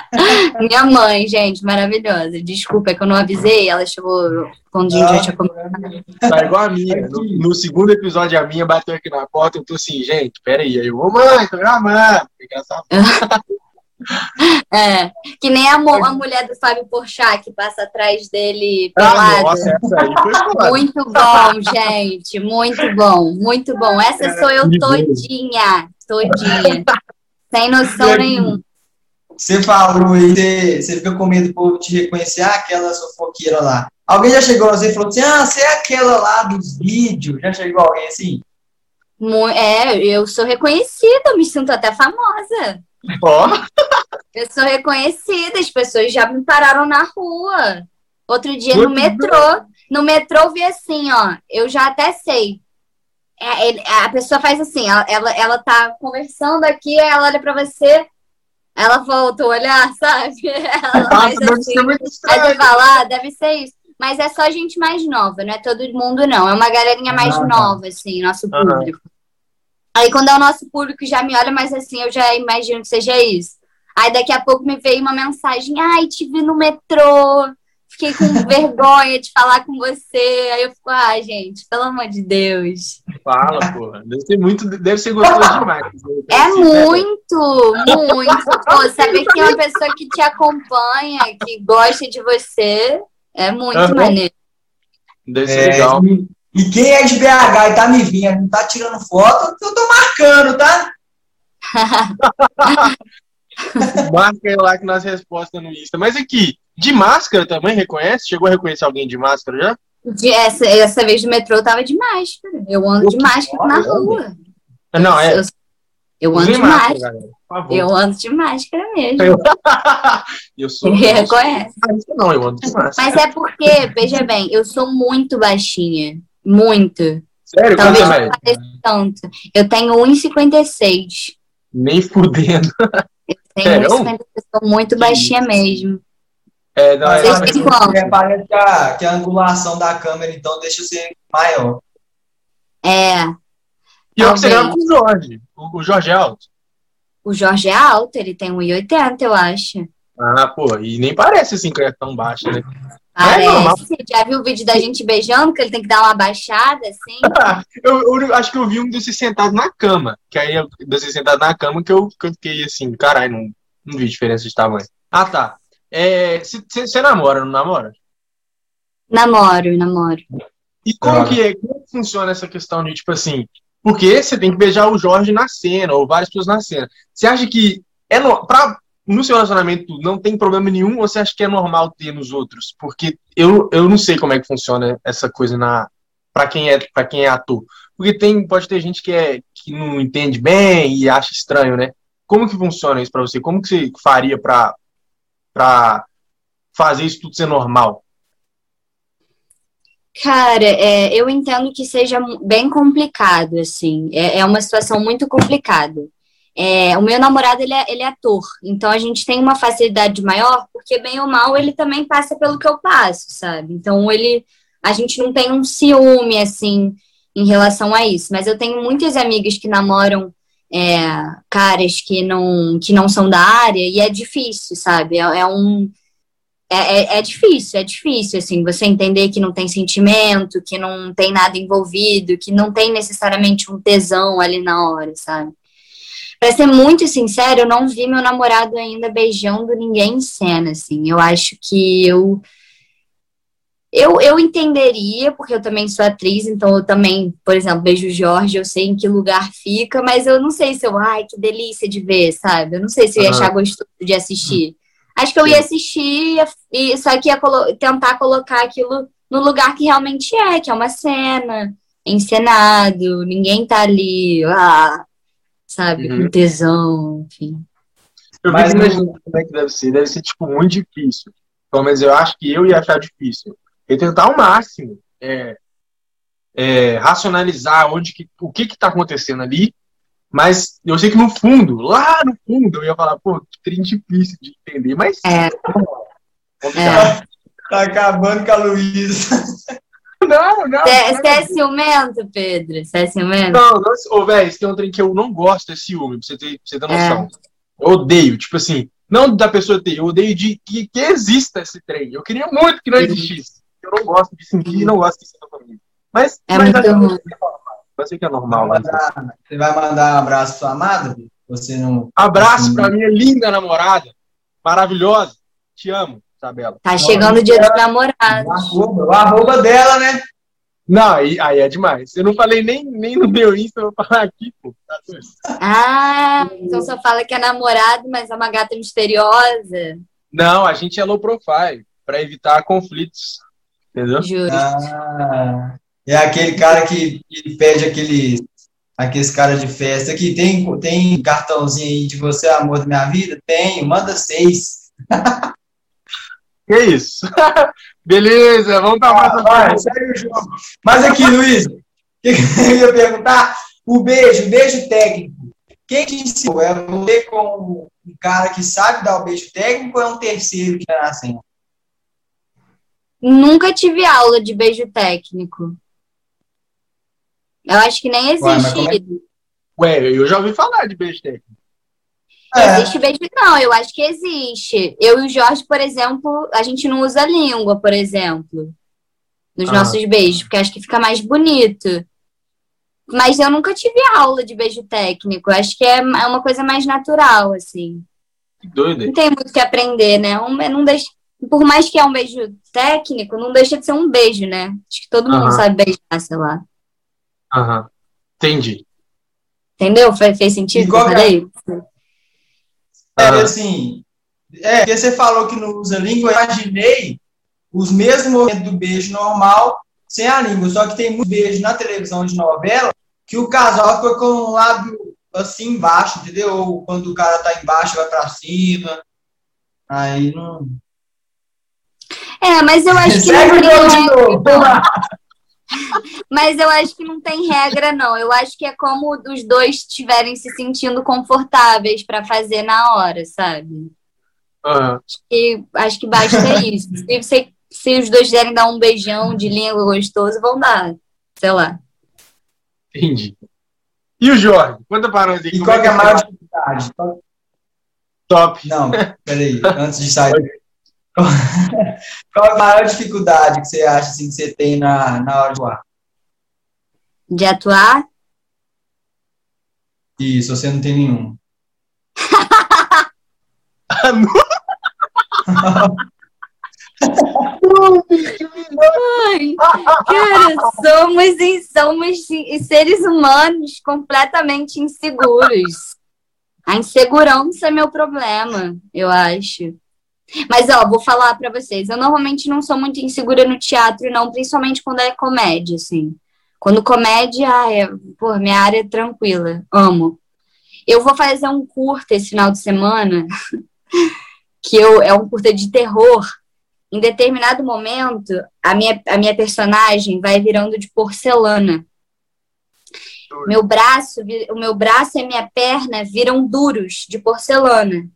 <laughs> Minha mãe, gente, maravilhosa. Desculpa, é que eu não avisei. Ela chegou quando a gente já tinha começado. Tá igual a minha. No, no segundo episódio, a minha bateu aqui na porta. Eu tô assim, gente, peraí. Aí eu, ô mãe, tô gravando. Engraçado. <laughs> É, que nem a, a mulher do Fábio Porchat que passa atrás dele Ah, pelada. nossa, essa aí foi foda. Muito bom, gente. Muito bom, muito bom. Essa sou eu todinha. Todinha. Sem noção nenhuma. Você falou aí, você, você fica com medo do povo te reconhecer, ah, aquela fofoqueira lá. Alguém já chegou a você e falou assim, ah, você é aquela lá dos vídeos. Já chegou alguém assim? É, eu sou reconhecida, eu me sinto até famosa. Ó, Eu sou reconhecida, as pessoas já me pararam na rua. Outro dia no Muito metrô. No metrô vi assim, ó. Eu já até sei. É, ele- a pessoa faz assim, ela, ela, ela tá conversando aqui, ela olha pra você. Ela voltou a olhar, <laughs> sabe? Ela Nossa, faz deve assim. ser muito Aí estranho. você fala, ah, deve ser isso. Mas é só gente mais nova, não é todo mundo, não. É uma galerinha mais Ah, tá. nova, assim, nosso Aham. público. Aí quando é o nosso público já me olha, mas assim, eu já imagino que seja isso. Aí daqui a pouco me veio uma mensagem, ai, te vi no metrô, fiquei com <laughs> vergonha de falar com você. Aí eu fico, ah, gente, pelo amor de Deus. Fala, porra. Deve ser muito. Deve ser gostoso <laughs> demais. É muito, muito. <laughs> Pô, saber que é uma pessoa que te acompanha, que gosta de você, é muito Aham. maneiro. Deve ser É, legal. e, e quem é de BH e tá me vindo, não tá tirando foto, eu tô marcando, tá? <laughs> Marca aí lá que nas respostas no Insta. Mas aqui, de máscara também reconhece? Chegou a reconhecer alguém de máscara já? De- essa, essa vez do metrô eu tava de máscara. Eu ando de máscara na rua. Não, é. Eu, eu ando de máscara. favor. Eu ando de máscara mesmo. Eu- <laughs> Eu sou. Ele eu sou- reconhece. Não, eu ando de máscara. Mas é porque, veja bem, eu sou muito baixinha. Muito. Sério, Talvez quanto não mais? pareça tanto. Eu tenho 1,56. Nem fudendo. Tenho Sério? 1,56. Sou muito baixinha mesmo. É, não, Mas, é, é, parece que a, que a angulação da câmera, então, deixa ser maior. É. pior que você talvez. grava com o Jorge. O, o Jorge é alto. O Jorge é alto, ele tem 1,80, eu acho. Ah, pô, e nem parece assim que ele é tão baixo, né? Normal. Parece. Já viu o vídeo da gente beijando, que ele tem que dar uma baixada, assim? <laughs> Eu, eu acho que eu vi um de você sentado na cama. Que aí, eu- de você sentado na cama, que eu, que eu fiquei assim, caralho, não, não vi diferença de tamanho. Ah, tá. É, Você namora, não namora? Namoro, namoro. E como Droga. que, é, como que funciona essa questão de, tipo assim, porque você tem que beijar o Jorge na cena, ou várias pessoas na cena. Você acha que é no, pra, no seu relacionamento não tem problema nenhum, ou você acha que é normal ter nos outros? Porque eu, eu não sei como é que funciona essa coisa na para quem é para quem é ator. Porque tem, pode ter gente que, é, que não entende bem e acha estranho, né? Como que funciona isso pra você? Como que você faria pra, pra fazer isso tudo ser normal? Cara, é, eu entendo que seja bem complicado, assim. É, é uma situação muito complicada. É, o meu namorado, ele é, ele é ator, então a gente tem uma facilidade maior, porque bem ou mal ele também passa pelo que eu passo, sabe? Então ele, a gente não tem um ciúme, assim, em relação a isso. Mas eu tenho muitas amigas que namoram é, caras que não, que não são da área e é difícil, sabe? É, é um é, é, é difícil, é difícil, assim, você entender que não tem sentimento, que não tem nada envolvido, que não tem necessariamente um tesão ali na hora, sabe? Pra ser muito sincero, eu não vi meu namorado ainda beijando ninguém em cena, assim. Eu acho que eu. Eu, eu entenderia, porque eu também sou atriz, então eu também, por exemplo, beijo o Jorge, eu sei em que lugar fica, mas eu não sei se eu, ai, que delícia de ver, sabe? Eu não sei se eu ia achar gostoso de assistir. Acho que eu ia assistir, e só que ia colo- tentar colocar aquilo no lugar que realmente é, que é uma cena, encenado, ninguém tá ali, ah, sabe, Uhum. com tesão, enfim. Eu Mas imaginando como é que deve ser. Deve ser, tipo, muito difícil. Pelo menos eu acho que eu ia achar difícil. Eu tentar ao máximo é, é, racionalizar onde que, o que que tá acontecendo ali, mas eu sei que no fundo, lá no fundo, eu ia falar, pô, que trem difícil de entender, mas... É. Complicado. Tá acabando com a Luísa. <laughs> Não, não. Você é ciumento, Pedro? Você é ciumento? Não, não, ô, velho, tem um trem que eu não gosto, é ciúme, pra você ter, pra você ter É. noção. Eu odeio, tipo assim, não da pessoa ter, eu odeio de que, que exista esse trem. Eu queria muito que não existisse. Eu não gosto de sentir, não gosto de sentir comigo. Mas, É mas muito acho ruim. que é normal. Eu sei que é normal. Mas... Você vai mandar um abraço pra sua amada? Você não. Abraço pra minha linda namorada, maravilhosa. Te amo, Isabela. Tá chegando o dia dos namorados. O arroba, o arroba dela, né? Não, aí, aí é demais. Eu não falei nem, nem no meu Insta, eu vou falar aqui, pô. Ah, então só fala que é namorado, mas é uma gata misteriosa. Não, a gente é low profile, pra evitar conflitos. Entendeu? Juro. Ah, é aquele cara que, que pede aquele, aqueles caras de festa que tem, tem cartãozinho aí de você, amor da minha vida? Tenho, manda seis. <laughs> Que isso? <laughs> Beleza, vamos pra Ah, próxima segue o jogo. Mas aqui, Luiz, o que, que <laughs> eu ia perguntar? O beijo, o beijo técnico. Quem te ensinou? É você com um cara que sabe dar o beijo técnico ou é um terceiro que está nascendo? Nunca tive aula de beijo técnico. Eu acho que nem existe. Ué, é... Ué eu já ouvi falar de beijo técnico. É. Existe beijo? Não, eu acho que existe. Eu e o Jorge, por exemplo, a gente não usa língua, por exemplo, nos ah. nossos beijos, porque acho que fica mais bonito. Mas eu nunca tive aula de beijo técnico. Acho que é, é uma coisa mais natural, assim. Doido. Não tem muito o que aprender, né? Um, não deixa, por mais que é um beijo técnico, não deixa de ser um beijo, né? Acho que todo mundo uh -huh. sabe beijar, sei lá. Aham. Uh -huh. Entendi. Entendeu? Fez, fez sentido? Igual é, é, assim, é, porque você falou que não usa língua, eu imaginei os mesmos movimentos do beijo normal sem a língua, só que tem muito beijo na televisão de novela que o casal fica com um lábio assim embaixo, entendeu? Ou quando o cara tá embaixo, vai para cima. Aí não. É, mas eu acho que <laughs> não tem regra. Mas eu acho que não tem regra, não. Eu acho que é como os dois estiverem se sentindo confortáveis para fazer na hora, sabe? Uhum. Acho, que, acho que basta <laughs> isso. Se, se, se os dois quiserem dar um beijão de língua gostoso, vão dar. Sei lá. Entendi. E o Jorge? Conta para nós E qual é, é a maior dificuldade? Top. Não, peraí. Antes de sair. <laughs> <laughs> Qual a maior dificuldade que você acha assim, que você tem na, na hora de atuar? De atuar? Isso, você não tem nenhum. Ai, cara, somos, somos seres humanos completamente inseguros. A insegurança é meu problema, eu acho. Mas, ó, vou falar para vocês. Eu normalmente não sou muito insegura no teatro, não, principalmente quando é comédia, assim. Quando comédia, é, pô, minha área é tranquila. Amo. Eu vou fazer um curta esse final de semana, <laughs> que eu, é um curta de terror. Em determinado momento, a minha, a minha personagem vai virando de porcelana. Meu braço, o meu braço e minha perna viram duros de porcelana.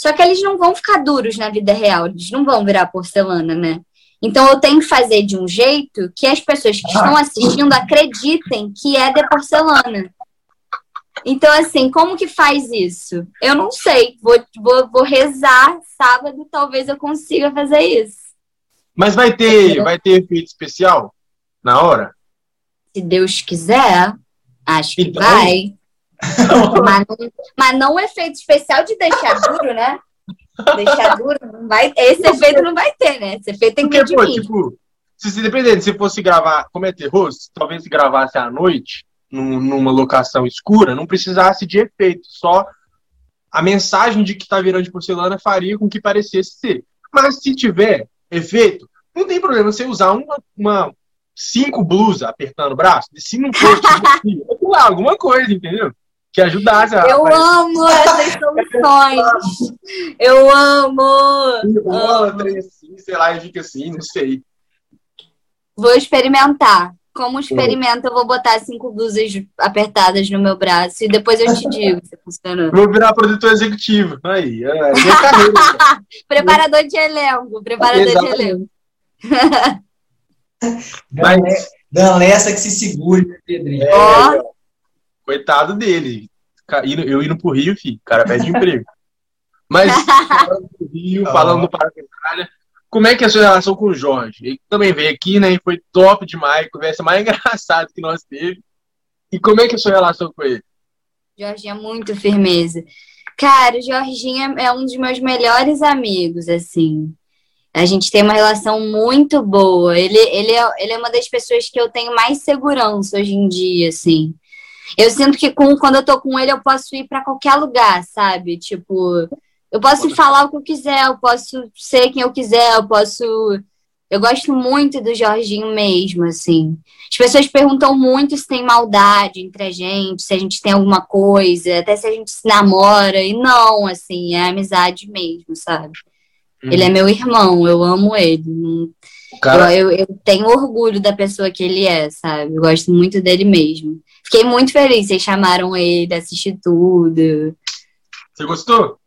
Só que eles não vão ficar duros na vida real, eles não vão virar porcelana, né? Então eu tenho que fazer de um jeito que as pessoas que estão assistindo acreditem que é de porcelana. Então, assim, como que faz isso? Eu não sei. Vou, vou, vou rezar sábado, talvez eu consiga fazer isso. Mas vai ter, vai ter efeito especial na hora? Se Deus quiser, acho que então, vai mas, não, mas não o efeito especial de deixar duro, né? Deixar duro, não vai, esse efeito não vai ter, né? Esse efeito tem que Porque, pô, tipo, se, se dependendo, se fosse gravar, como é terror, se talvez se gravasse à noite, num, numa locação escura, não precisasse de efeito, só a mensagem de que tá virando de porcelana faria com que parecesse ser. Mas se tiver efeito, não tem problema você usar uma, uma cinco blusas apertando o braço, se não for, <laughs> tipo, alguma coisa, entendeu? Que ajudasse a. Eu amo essas soluções. Eu amo. Bola, assim, sei lá, e fica assim, não sei. Vou experimentar. Como experimento, eu vou botar cinco blusas apertadas no meu braço e depois eu te digo se funcionou. Vou virar produtor executivo. Aí, é, é <laughs> preparador de elenco. Preparador Exatamente. de elenco. Mas... Dan Lessa que se segure, Pedrinho. É, oh. Coitado dele. Eu indo pro Rio, filho, o cara perde emprego. Mas, <laughs> falando do Rio, falando do Paraguai, como é que é a sua relação com o Jorge? Ele também veio aqui, né, e foi top demais, conversa mais <laughs> engraçada que nós teve. E como é que é a sua relação com ele? Jorginho é muito firmeza. Cara, o Jorginho é um dos meus melhores amigos, assim. A gente tem uma relação muito boa. Ele, ele, é, ele é uma das pessoas que eu tenho mais segurança hoje em dia, assim. Eu sinto que com, quando eu tô com ele, eu posso ir para qualquer lugar, sabe? Tipo, eu posso falar o que eu quiser, eu posso ser quem eu quiser, eu posso. Eu gosto muito do Jorginho mesmo, assim. As pessoas perguntam muito se tem maldade entre a gente, se a gente tem alguma coisa, até se a gente se namora. E não, assim, é amizade mesmo, sabe? Ele é uhum. meu irmão, eu amo ele. Cara... Eu, eu, tenho orgulho da pessoa que ele é, sabe? Eu gosto muito dele mesmo. Fiquei muito feliz, vocês chamaram ele, assisti tudo. Você gostou?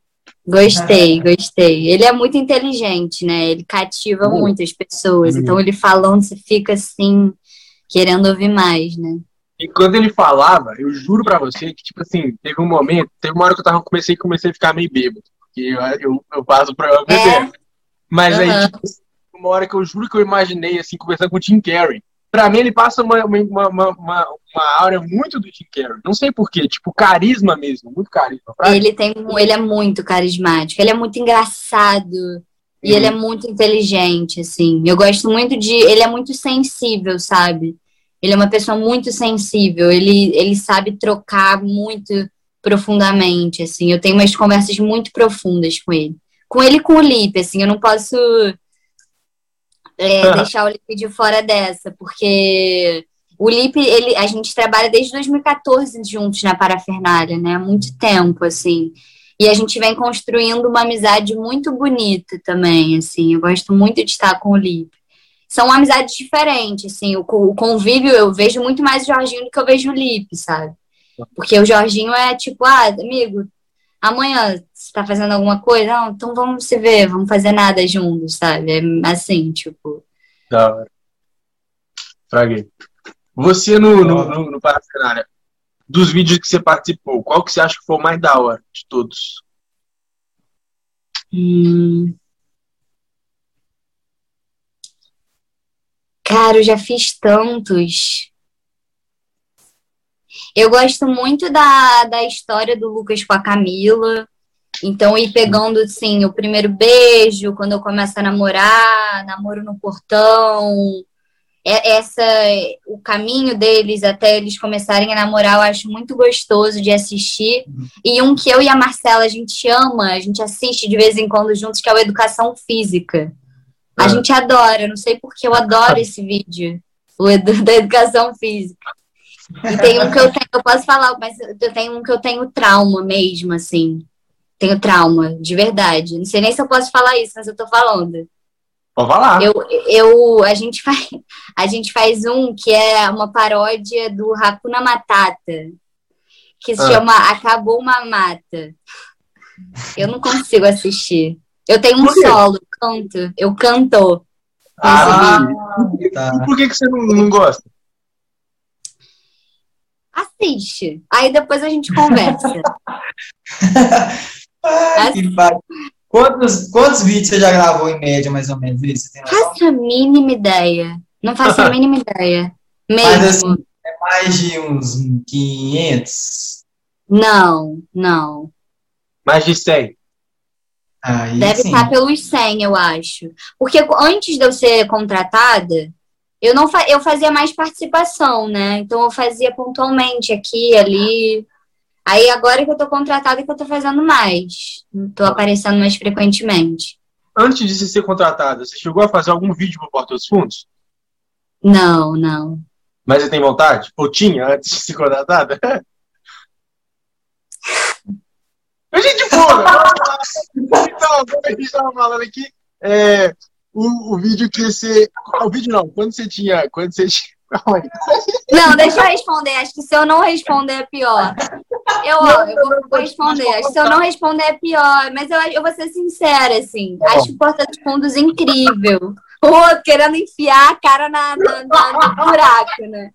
Gostei, <laughs> gostei. Ele é muito inteligente, né? Ele cativa uhum. muitas pessoas. Uhum. Então, ele falando, você fica assim, querendo ouvir mais, né? E quando ele falava, eu juro pra você que, tipo assim, teve um momento, teve uma hora que eu tava, comecei, comecei a ficar meio bêbado. Porque eu, eu, eu passo pra eu beber. É. Mas uhum. aí, tipo, uma hora que eu juro que eu imaginei, assim, conversando com o Tim Carrey. Pra mim, ele passa uma, uma, uma, uma, uma aura muito do Tim Carrey. Não sei porquê, tipo, carisma mesmo, muito carisma. Ele, tem, ele é muito carismático, ele é muito engraçado. E ele é uhum. muito inteligente, assim. Eu gosto muito de. Ele é muito sensível, sabe? Ele é uma pessoa muito sensível. Ele, ele sabe trocar muito profundamente, assim. Eu tenho umas conversas muito profundas com ele. Com ele e com o Lipe, assim. Eu não posso é, deixar o Lipe de fora dessa, porque o Lipe, ele, a gente trabalha desde 2014 juntos na Parafernália, né? Há muito tempo, assim. E a gente vem construindo uma amizade muito bonita também, assim. Eu gosto muito de estar com o Lipe. São amizades diferentes, assim. O, o convívio, eu vejo muito mais o Jorginho do que eu vejo o Lipe, sabe? Porque o Jorginho é tipo, ah, amigo, amanhã tá fazendo alguma coisa? Não, então vamos se ver, vamos fazer nada juntos, sabe? É assim, tipo. Da hora. Fraguei. Você no, no, no, no Parafernália, dos vídeos que você participou, qual que você acha que foi o mais da hora de todos? Hum. Cara, eu já fiz tantos. Eu gosto muito da, da história do Lucas com a Camila. Então, ir pegando, assim, o primeiro beijo, quando eu começo a namorar, namoro no portão. É, essa, o caminho deles até eles começarem a namorar, eu acho muito gostoso de assistir. E um que eu e a Marcela, a gente ama, a gente assiste de vez em quando juntos, que é o Educação Física. A é. gente adora, não sei porque eu adoro esse vídeo, o edu, <laughs> da Educação Física. E tem um que eu tenho, eu posso falar, mas eu tenho um que eu tenho trauma mesmo, assim. Tenho trauma, de verdade. Não sei nem se eu posso falar isso, mas eu tô falando. Pode falar. Eu, eu, a, gente <laughs> faz, a gente faz um que é uma paródia do Hakuna Matata, que se ah. chama Acabou uma Mata. Eu não consigo assistir. Eu tenho um solo, canto. Eu canto. Ah, tá. Por que, que você não, não gosta? assiste. Aí depois a gente conversa. <laughs> Ai, quantos, quantos vídeos você já gravou em média, mais ou menos? Isso, faço a mínima ideia. Não faço a mínima ideia. <laughs> Mesmo. Mas assim, é mais de uns 500? Não, não. Mais de 100? Aí, Deve sim. estar pelos 100, eu acho. Porque antes de eu ser contratada, eu não fa eu fazia mais participação, né? Então eu fazia pontualmente aqui, ali. Aí agora que eu tô contratada que eu tô fazendo mais. Tô aparecendo mais frequentemente. Antes de ser contratada, você chegou a fazer algum vídeo pro Porta dos Fundos? Não, não. Mas você tem vontade? Ou tinha antes de ser contratada? gente boa! então, como a gente estava falando aqui, é, o, o vídeo que você. O vídeo não, quando você tinha. Quando você tinha. <laughs> Não, deixa eu responder. Acho que se eu não responder é pior. Eu, eu vou, responder. Acho que se eu não responder é pior. Mas eu, eu vou ser sincera, assim. Bom. Acho o Porta dos Fundos incrível. O outro querendo enfiar a cara na, na, na, no buraco, né?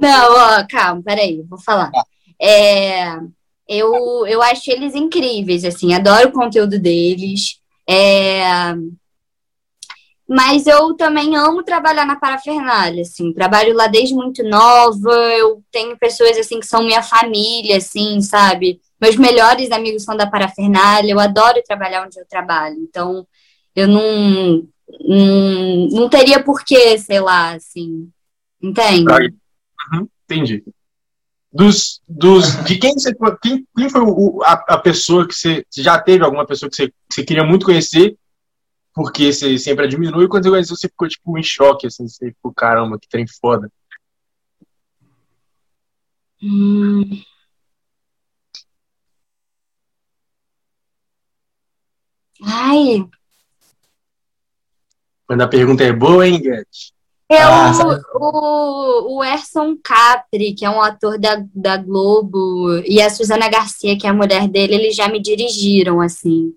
Não, ó, calma, peraí, vou falar. É, eu, eu acho eles incríveis, assim, adoro o conteúdo deles. É... Mas eu também amo trabalhar na parafernália, assim, trabalho lá desde muito nova, eu tenho pessoas, assim, que são minha família, assim, sabe? Meus melhores amigos são da parafernália, eu adoro trabalhar onde eu trabalho, então eu não, não, não teria porquê, sei lá, assim, entende? Uhum, entendi dos, dos de quem você quem, quem foi o, a, a, pessoa que você, já teve alguma pessoa que você, que você queria muito conhecer porque você sempre admirou e quando você conheceu você ficou tipo em choque assim você ficou caramba que trem foda hum. ai Quando a pergunta é boa, hein, Guedes? É ah, o, o, o Erson Capri, que é um ator da, da Globo, e a Suzana Garcia, que é a mulher dele, eles já me dirigiram, assim.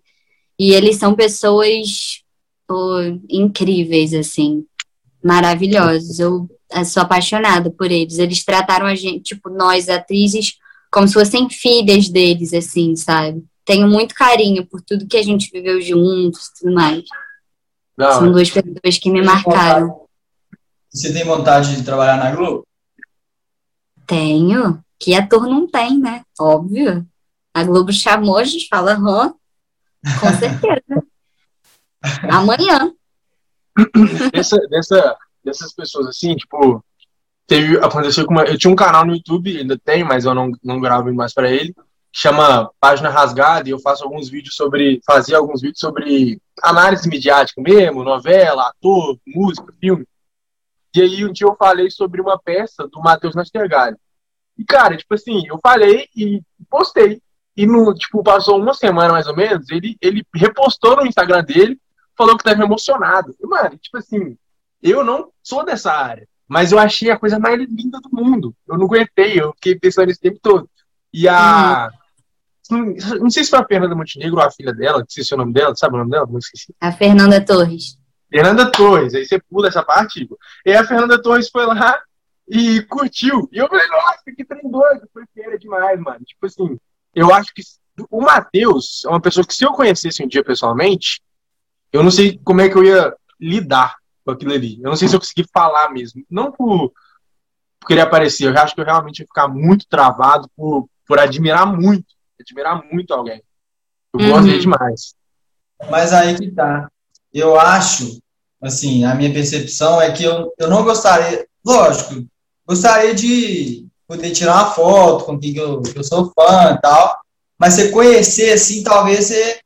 E eles são pessoas pô, incríveis, assim, maravilhosos. Eu, eu sou apaixonada por eles. Eles trataram a gente, tipo, nós, atrizes, como se fossem filhas deles, assim, sabe? Tenho muito carinho por tudo que a gente viveu juntos e tudo mais. Não, São duas pessoas que me marcaram. Você tem vontade de trabalhar na Globo? Tenho. Que ator não tem, né? Óbvio. A Globo chamou, a gente fala, hã? Com certeza. <laughs> Amanhã. Dessa, dessa, dessas pessoas assim, tipo, teve, aconteceu com uma, eu tinha um canal no YouTube, ainda tem, mas eu não, não gravo mais para ele, chama Página Rasgada, e eu faço alguns vídeos sobre, fazia alguns vídeos sobre análise midiática mesmo, novela, ator, música, filme. E aí um dia eu falei sobre uma peça do Matheus Nastergalli. E, cara, tipo assim, eu falei e postei. E no, tipo, passou uma semana mais ou menos, ele, ele repostou no Instagram dele, falou que estava emocionado. E, mano, tipo assim, eu não sou dessa área, mas eu achei a coisa mais linda do mundo. Eu não aguentei, eu fiquei pensando esse tempo todo. E a. Uhum. Não, não sei se foi a Fernanda Montenegro ou a filha dela, que sei o nome dela, sabe o nome dela? Não esqueci. A Fernanda Torres. Fernanda Torres, aí você pula essa parte, Igor. E a Fernanda Torres foi lá e curtiu. E eu falei, nossa, que trem doido, foi feira demais, mano. Tipo assim, eu acho que o Matheus é uma pessoa que se eu conhecesse um dia pessoalmente, eu não sei como é que eu ia lidar com aquilo ali. Eu não sei se eu consegui falar mesmo. Não por, por querer aparecer, eu acho que eu realmente ia ficar muito travado por, por admirar muito, admirar muito alguém. Eu uhum. gosto demais. Mas aí que tá eu acho, assim, a minha percepção é que eu, eu não gostaria, lógico, gostaria de poder tirar uma foto com quem eu, eu sou fã e tal, mas você conhecer, assim, talvez você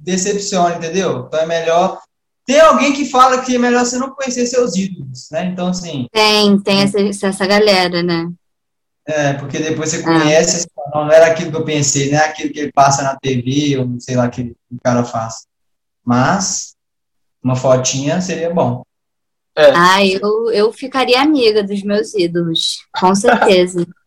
decepcione, entendeu? Então é melhor. Tem alguém que fala que é melhor você não conhecer seus ídolos, né? Então, assim. Tem, tem essa, essa galera, né? É, porque depois você conhece, ah. não era aquilo que eu pensei, não é aquilo que ele passa na TV, ou sei lá, que o cara faz. Mas, uma fotinha seria bom. É. Ah, eu, eu ficaria amiga dos meus ídolos, com certeza. <laughs>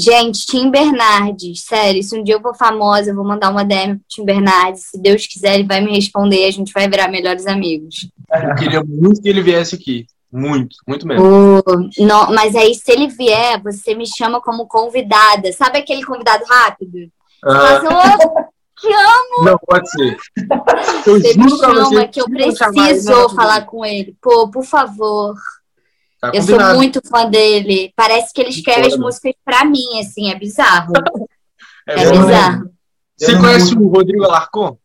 Gente, Tim Bernardes, sério, se um dia eu for famosa, eu vou mandar uma DM pro Tim Bernardes. Se Deus quiser, ele vai me responder e a gente vai virar melhores amigos. Eu queria muito que ele viesse aqui. Muito, muito mesmo. Oh, não, mas aí, se ele vier, você me chama como convidada. Sabe aquele convidado rápido? Ah. Fala te amo. Não, pode ser. Eu você me chama você, que eu preciso falar com ele. Pô, por favor. Tá eu sou muito fã dele. Parece que ele escreve as músicas pra mim, assim, é bizarro. é, é bizarro. Você conhece o Rodrigo Alarcon?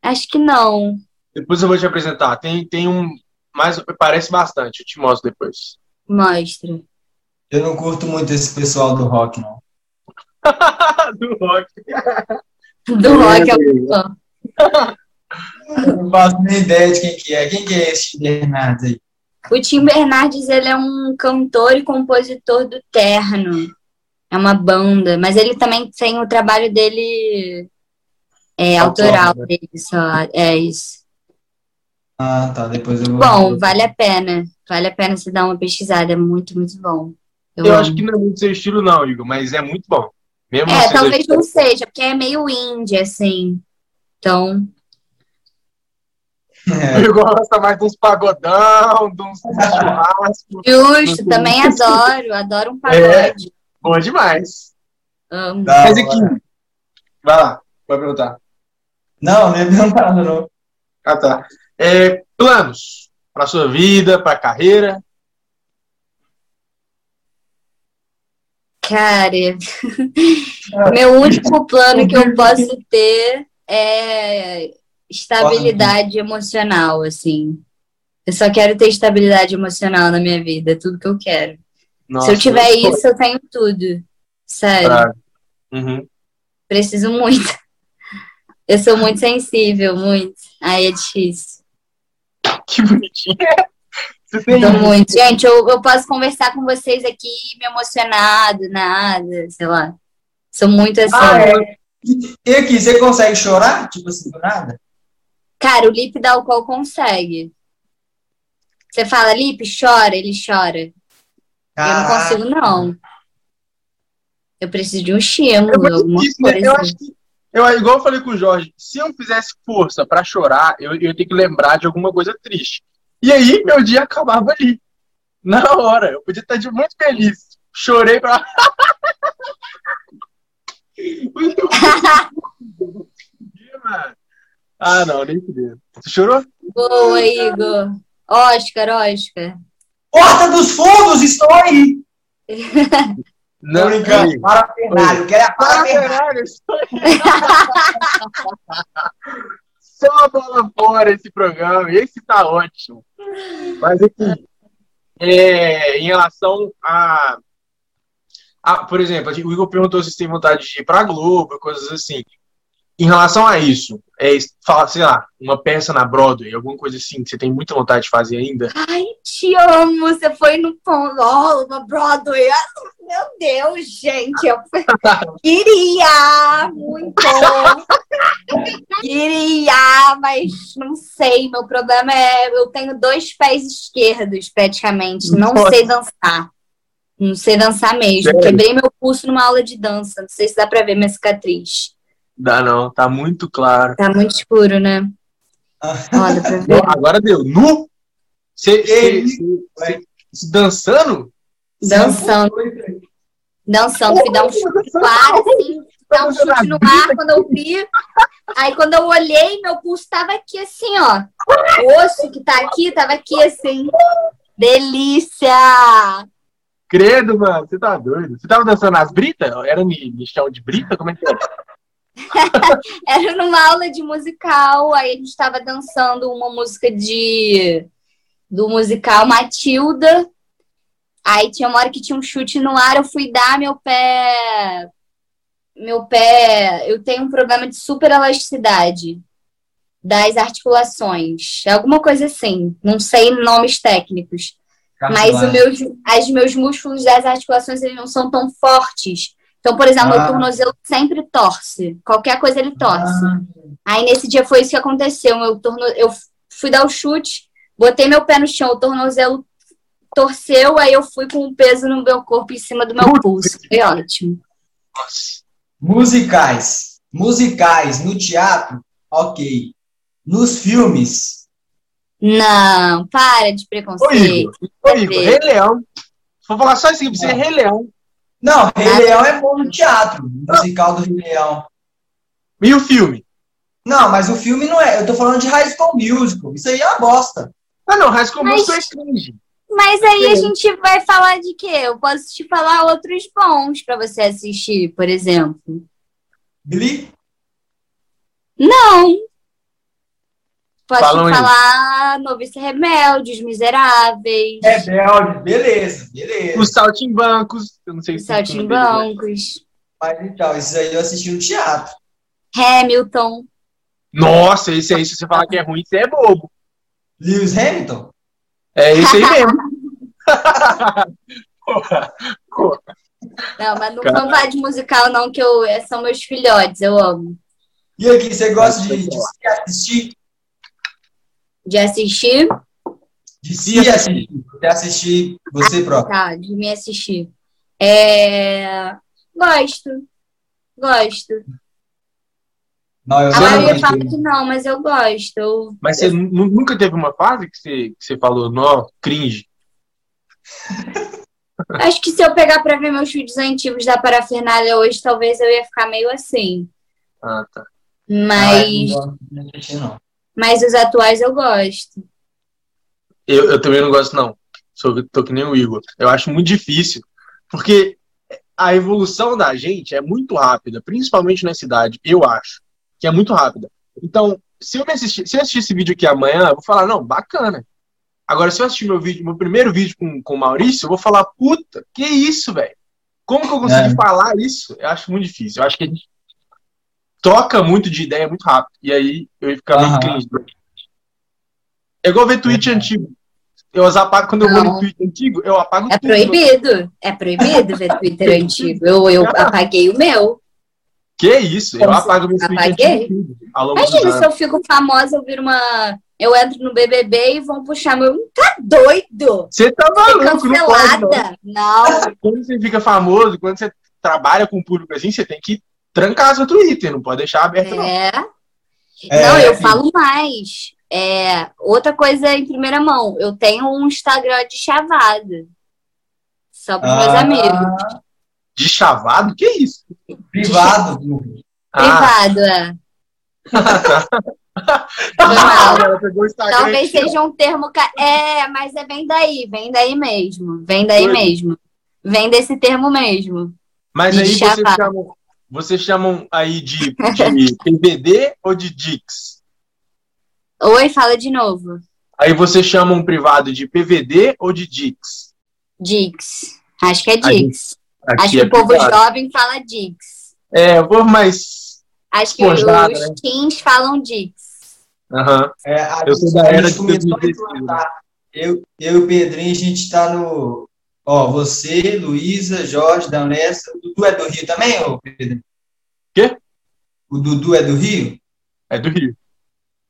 Acho que não. Depois eu vou te apresentar. Tem, tem um. Mas parece bastante, eu te mostro depois. Mostra. Eu não curto muito esse pessoal do rock, não. <laughs> do rock. Do rock ao Não faço nem ideia de quem que é. Quem que é esse Bernardes aí? O Tim Bernardes, ele é um cantor e compositor do Terno. É uma banda, mas ele também tem o trabalho dele é, autoral né? dele só. É isso. Ah, tá. Depois eu vou. Bom, vale a pena. Vale a pena se dar uma pesquisada. É muito, muito bom. Eu, eu acho que não é muito seu estilo, não, Igor, mas é muito bom. Mesmo é, talvez não seja, porque é meio indie, assim. Então. É. Eu gosto mais de uns pagodão, de uns, churrascos. Justo, também adoro, adoro um pagode. É, bom demais. Amo. Mas aqui, vai lá, pode perguntar. Não, não é perguntar, não. Ah, tá. É, planos para sua vida, para a carreira? Cara, <laughs> meu único plano que eu posso ter é estabilidade emocional, assim. Eu só quero ter estabilidade emocional na minha vida, é tudo que eu quero. Nossa, Se eu tiver eu isso, eu tenho tudo. Sério. Uhum. Preciso muito. Eu sou muito sensível, muito. Aí é difícil. Que bonitinha. Tô muito. Gente, eu, eu posso conversar com vocês aqui me emocionado, nada, sei lá. Sou muito assim. Ah, é. E aqui, você consegue chorar? Tipo assim, do nada? Cara, o Lipe da qual consegue. Você fala, Lipe, chora, ele chora. Eu não consigo, não. Eu preciso de um estímulo, é alguma coisa. Né? Eu acho que, eu, igual eu falei com o Jorge, se eu fizesse força para chorar, eu, eu ia ter que lembrar de alguma coisa triste. E aí, meu dia acabava ali. Na hora. Eu podia estar de muito feliz. Chorei pra. <laughs> <laughs> ah, não, nem fudeu. Você chorou? Boa, Igor. Oscar, Oscar. Porta dos fundos, estou aí! <laughs> Não, brincando. Parafernário, quero a parafernário. <laughs> Só a bola fora esse programa. Esse tá ótimo. Mas aqui, é, em relação a, a. Por exemplo, o Igor perguntou se tem vontade de ir pra Globo, coisas assim. Em relação a isso, é, fala, sei lá, uma peça na Broadway, alguma coisa assim que você tem muita vontade de fazer ainda? Ai, te amo! Você foi no ponto, oh, na Broadway. Ah, meu Deus, gente, eu <laughs> queria muito. queria, mas não sei. Meu problema é eu tenho dois pés esquerdos, praticamente. Não Nossa. sei dançar. Não sei dançar mesmo. Sério? Quebrei meu pulso numa aula de dança. Não sei se dá pra ver minha cicatriz. Dá não, tá muito claro. Tá muito escuro, né? Olha, pra ver. Agora deu. Nu? Você dançando? Dançando. Dançando. Fui dar um chute no ar, assim, dar um chute no ar quando eu vi. Aí quando eu olhei, meu pulso tava aqui assim, ó. O osso que tá aqui tava aqui assim. Delícia! Credo, mano, você tá doido. Você tava dançando as britas? Era me, me chão de brita? Como é que era? Era numa aula de musical, aí a gente estava dançando uma música de do musical Matilda. Aí tinha uma hora que tinha um chute no ar, eu fui dar meu pé. Meu pé. Eu tenho um problema de super elasticidade das articulações. Alguma coisa assim. Não sei nomes técnicos. Mas os meus, as meus músculos das articulações eles não são tão fortes então, por exemplo, ah. o tornozelo sempre torce. Qualquer coisa ele torce. Ah. Aí nesse dia foi isso que aconteceu. Meu torno... Eu fui dar o chute, botei meu pé no chão, o tornozelo torceu, aí eu fui com o peso no meu corpo em cima do meu pulso. Foi ótimo. Musicais. Musicais no teatro, ok. Nos filmes. Não, para de preconceito. Ô, Igor, Ô, Igor Rei Leão. Vou falar só assim, você é Rei Leão. Não, Rei Leão é bom no teatro, musical do Rei Leão. E o filme? Não, mas o filme não é. Eu tô falando de High School Musical. Isso aí é uma bosta. Ah, não, High School Musical é cringe. Mas aí a gente vai falar de quê? Eu posso te falar outros bons para você assistir, por exemplo. Glee? Não. Posso Falam te falar Novice Rebelde, Os Miseráveis. Rebelde, beleza, beleza. Os Saltimbancos, eu não sei se Saltimbancos. Mas então, esses aí eu assisti no teatro. Hamilton. Nossa, esse aí, se você falar que é ruim, você é bobo. Lewis Hamilton? É esse aí mesmo. <laughs> porra, porra. Não, mas não vamos falar de musical, não, que eu, são meus filhotes, eu amo. E aqui, você gosta de, de assistir de assistir? De se assistir. De assistir você ah, próprio. Tá, de me assistir. É... Gosto. Gosto. Não, eu a maioria fala que não, mas eu gosto. Eu... Mas você nunca teve uma fase que você, que você falou, nó, cringe? <laughs> Acho que se eu pegar pra ver meus vídeos antigos da parafernália hoje, talvez eu ia ficar meio assim. Ah, tá. Mas. Ah, não, não. Mas os atuais eu gosto. Eu, eu também não gosto, não. Sou, tô que nem o Igor. Eu acho muito difícil. Porque a evolução da gente é muito rápida, principalmente na cidade, eu acho. Que é muito rápida. Então, se eu, assistir, se eu assistir esse vídeo aqui amanhã, eu vou falar, não, bacana. Agora, se eu assistir meu vídeo, meu primeiro vídeo com, com o Maurício, eu vou falar, puta, que isso, velho? Como que eu consegui é. falar isso? Eu acho muito difícil. Eu acho que a gente troca muito de ideia muito rápido. E aí eu ia ficar meio cringe. É igual ver tweet uhum. antigo. Eu apago quando eu vou no tweet antigo, eu apago É tudo. proibido. É proibido ver Twitter <laughs> antigo. Eu, eu apaguei o meu. Que isso? Eu apago meu Apaguei? Imagina se eu fico famosa, eu viro uma. Eu entro no BBB e vão puxar meu. Tá doido? Você tá maluco, não pode, não. não. Quando você fica famoso, quando você trabalha com o público assim, você tem que trancar seu Twitter, não pode deixar aberto, é. não. É, não, eu falo mais. É, outra coisa em primeira mão, eu tenho um Instagram de chavada. Só para ah, meus amigos. De chavado? Que isso? Privado. Privado, é. <laughs> Talvez seja um termo. É, mas é bem daí, vem daí mesmo. Vem daí Foi. mesmo. Vem desse termo mesmo. Mas aí vocês chamam, vocês chamam aí de, <laughs> de PVD ou de Dix? Oi, fala de novo. Aí vocês chamam um privado de PVD ou de Dix? Dix. Acho que é Dix. Acho que é o povo privado. jovem fala Dix. É, eu vou mais. Acho que os né? teens falam Dix. Uhum. É, eu sou da era de eu, eu e o Pedrinho, a gente está no. Ó, você, Luísa, Jorge, Danessa. O Dudu é do Rio também, ô Pedro? Quê? O Dudu é do Rio? É do Rio.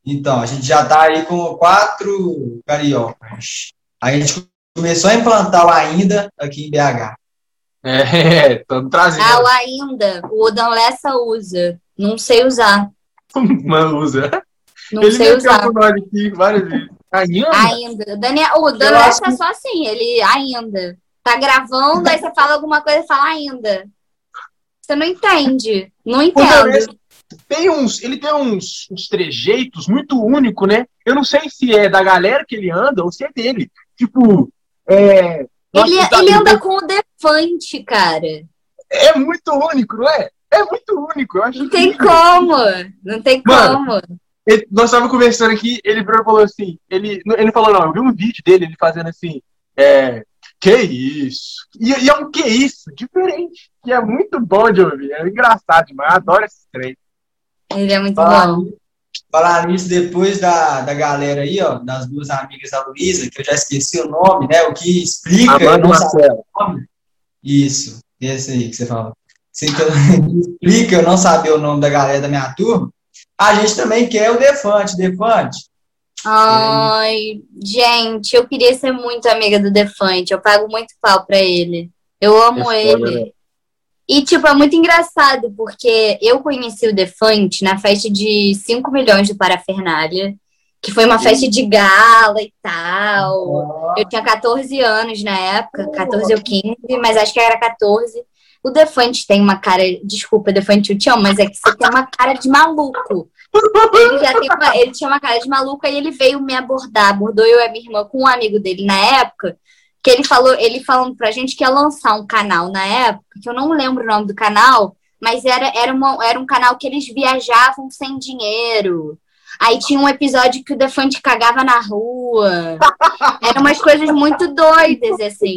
Então, a gente já está aí com quatro cariocas. A gente começou a implantar o ainda aqui em BH. É, <laughs> estamos trazendo. Ah, o ainda. O Odan Lessa usa. Não sei usar. <laughs> Mas usa. Não ele sei usar. aqui várias vezes. Ainda? Ainda. Daniel, o Dan Lessa é só assim, ele ainda. Tá gravando, aí você fala alguma coisa e fala ainda. Você não entende. Não entendo tem uns, ele tem uns, uns trejeitos muito único, né? Eu não sei se é da galera que ele anda ou se é dele. Tipo, é, ele, ele anda com o Defante, cara. É muito único, não é? É muito único. Eu acho não tem como. Não tem Mano, como. Ele, nós estávamos conversando aqui, ele falou assim, ele, ele falou, não, eu vi um vídeo dele, ele fazendo assim, é, que isso? E, e é um que isso, diferente, que é muito bom de ouvir, é engraçado demais, adoro esse trem. Ele é muito falar, bom. Falar nisso, depois da, da galera aí, ó, das duas amigas da Luísa, que eu já esqueci o nome, né? O que explica. Amanda Marcelo. Isso, esse aí que você fala. <laughs> Você explica eu não saber o nome da galera da minha turma. A gente também quer o Defante. Defante. Ai, é. gente, eu queria ser muito amiga do Defante. Eu pago muito pau pra ele. Eu amo é ele. Né? E, tipo, é muito engraçado, porque eu conheci o Defante na festa de 5 milhões de parafernália, que foi uma festa de gala e tal. Eu tinha 14 anos na época, 14 ou 15, mas acho que era 14. O Defante tem uma cara. Desculpa, Defante, eu te mas é que você tem uma cara de maluco. Ele já tem uma, ele tinha uma cara de maluco, aí ele veio me abordar, abordou eu e a minha irmã com um amigo dele na época que ele falou, ele falando pra gente que ia lançar um canal na época, que eu não lembro o nome do canal, mas era, era, uma, era um canal que eles viajavam sem dinheiro. Aí tinha um episódio que o Defante cagava na rua. Eram umas coisas muito doidas, assim.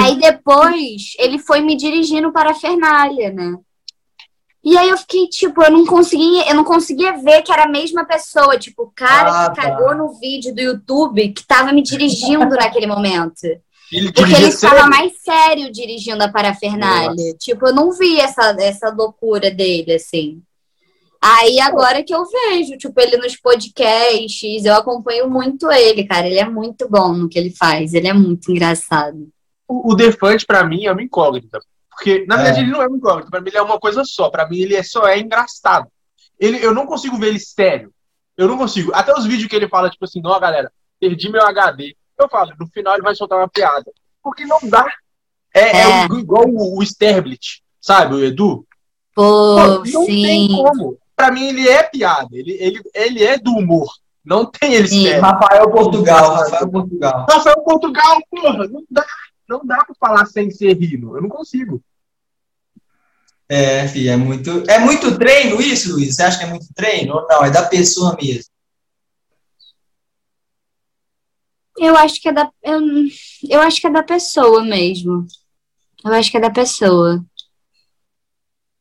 Aí depois ele foi me dirigindo para a Fernália, né? E aí eu fiquei, tipo, eu não conseguia, eu não conseguia ver que era a mesma pessoa, tipo, o cara ah, que tá. cagou no vídeo do YouTube que tava me dirigindo naquele momento. Ele Porque ele estava mais sério dirigindo a parafernália. Nossa. Tipo, eu não vi essa, essa loucura dele, assim. Aí agora que eu vejo, tipo, ele nos podcasts, eu acompanho muito ele, cara. Ele é muito bom no que ele faz, ele é muito engraçado. O, o Defante, para mim, é uma incógnita. Porque, na verdade, é. ele não é um incógnito. Pra mim, ele é uma coisa só. Pra mim, ele é só é engraçado. Ele, eu não consigo ver ele sério. Eu não consigo. Até os vídeos que ele fala, tipo assim, ó, galera, perdi meu HD. Eu falo, no final ele vai soltar uma piada. Porque não dá. É, é. é igual o, o Sterblit, sabe, o Edu? Pô, Pô não sim. tem como. Pra mim, ele é piada. Ele, ele, ele é do humor. Não tem ele sério. Rafael Portugal, Rafael Portugal. Rafael Portugal, porra, não dá não dá para falar sem ser rindo. Eu não consigo. É, filho, é muito. É muito treino isso, Luiz? Você acha que é muito treino? Ou não? É da pessoa mesmo? Eu acho que é da. Eu, eu acho que é da pessoa mesmo. Eu acho que é da pessoa.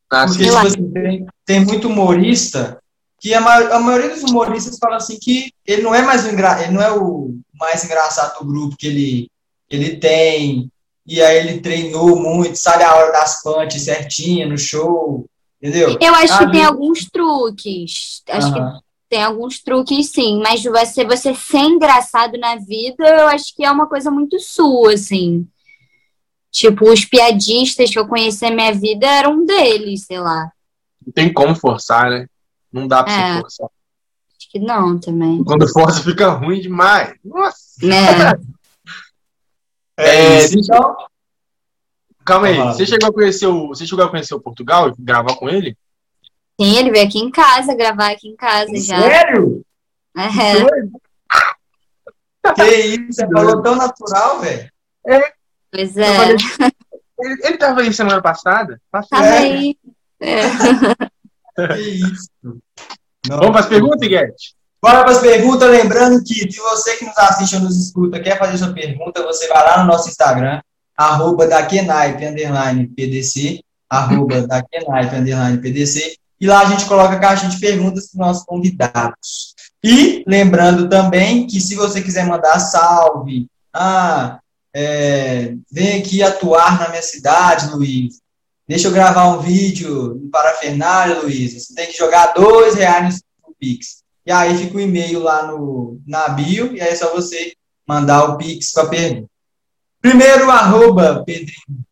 Porque, tipo assim, tem, tem muito humorista que a, maior, a maioria dos humoristas fala assim que ele não é mais o engra, ele não é o mais engraçado do grupo, que ele ele tem, e aí ele treinou muito, sabe a hora das punches certinha no show, Entendeu? Eu acho que tem alguns truques. Acho que Aham. tem alguns truques, sim. Mas você, você ser engraçado na vida, eu acho que é uma coisa muito sua, assim. Tipo, os piadistas que eu conheci na minha vida eram um deles, sei lá. Não tem como forçar, né? Não dá pra É. você forçar. Acho que não também. Quando força fica ruim demais. Nossa. Né? <laughs> É, É, isso, então. Calma aí, Fala. você chegou a conhecer o. Você chegou a conhecer o Portugal e gravar com ele? Sim, ele veio aqui em casa, gravar aqui em casa já. Sério? É, Que <laughs> isso? Você falou tão natural, velho. Pois é. falei, Ele, ele tava aí semana passada? Passou. Tava É. aí. É. Que isso? Não. Vamos para as perguntas, Guedes? Bora para as perguntas. Lembrando que se você que nos assiste ou nos escuta quer fazer sua pergunta, você vai lá no nosso Instagram, arroba daquenaipe, underline PDC, arroba daquenaipe, underline PDC, e lá a gente coloca a caixa de perguntas para os nossos convidados. E lembrando também que se você quiser mandar salve, ah, é, vem aqui atuar na minha cidade, Luiz. Deixa eu gravar um vídeo no parafernália, Luiz. Você tem que jogar dois reais no Pix. E aí fica o e-mail lá no, na bio, e aí é só você mandar o Pix com a pergunta. Primeiro, arroba, Pedrinho.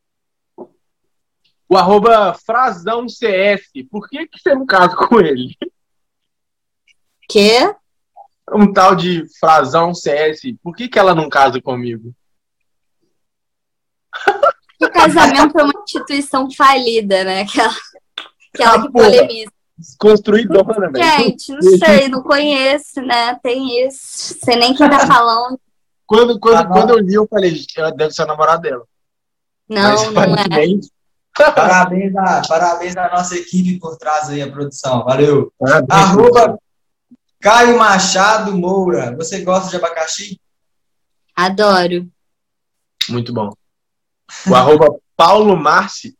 O arroba Frazão CS. Por que, que você não casa com ele? Quê? Um tal de Frazão CS. Por que, que ela não casa comigo? O casamento é uma instituição falida, né? Aquela, aquela Ah, que porra. polemiza. Construidora, velho. Gente, não sei, não conheço, né? Tem isso. Sei nem quem tá falando. Quando, quando, Ah, quando eu li, eu falei, ela deve ser a namorada dela. Não, Mas não é. Parabéns à, parabéns à nossa equipe por trás aí, a produção. Valeu. parabéns. Arroba Caio Machado Moura. Você gosta de abacaxi? Adoro. Muito bom. O arroba Paulo Marci,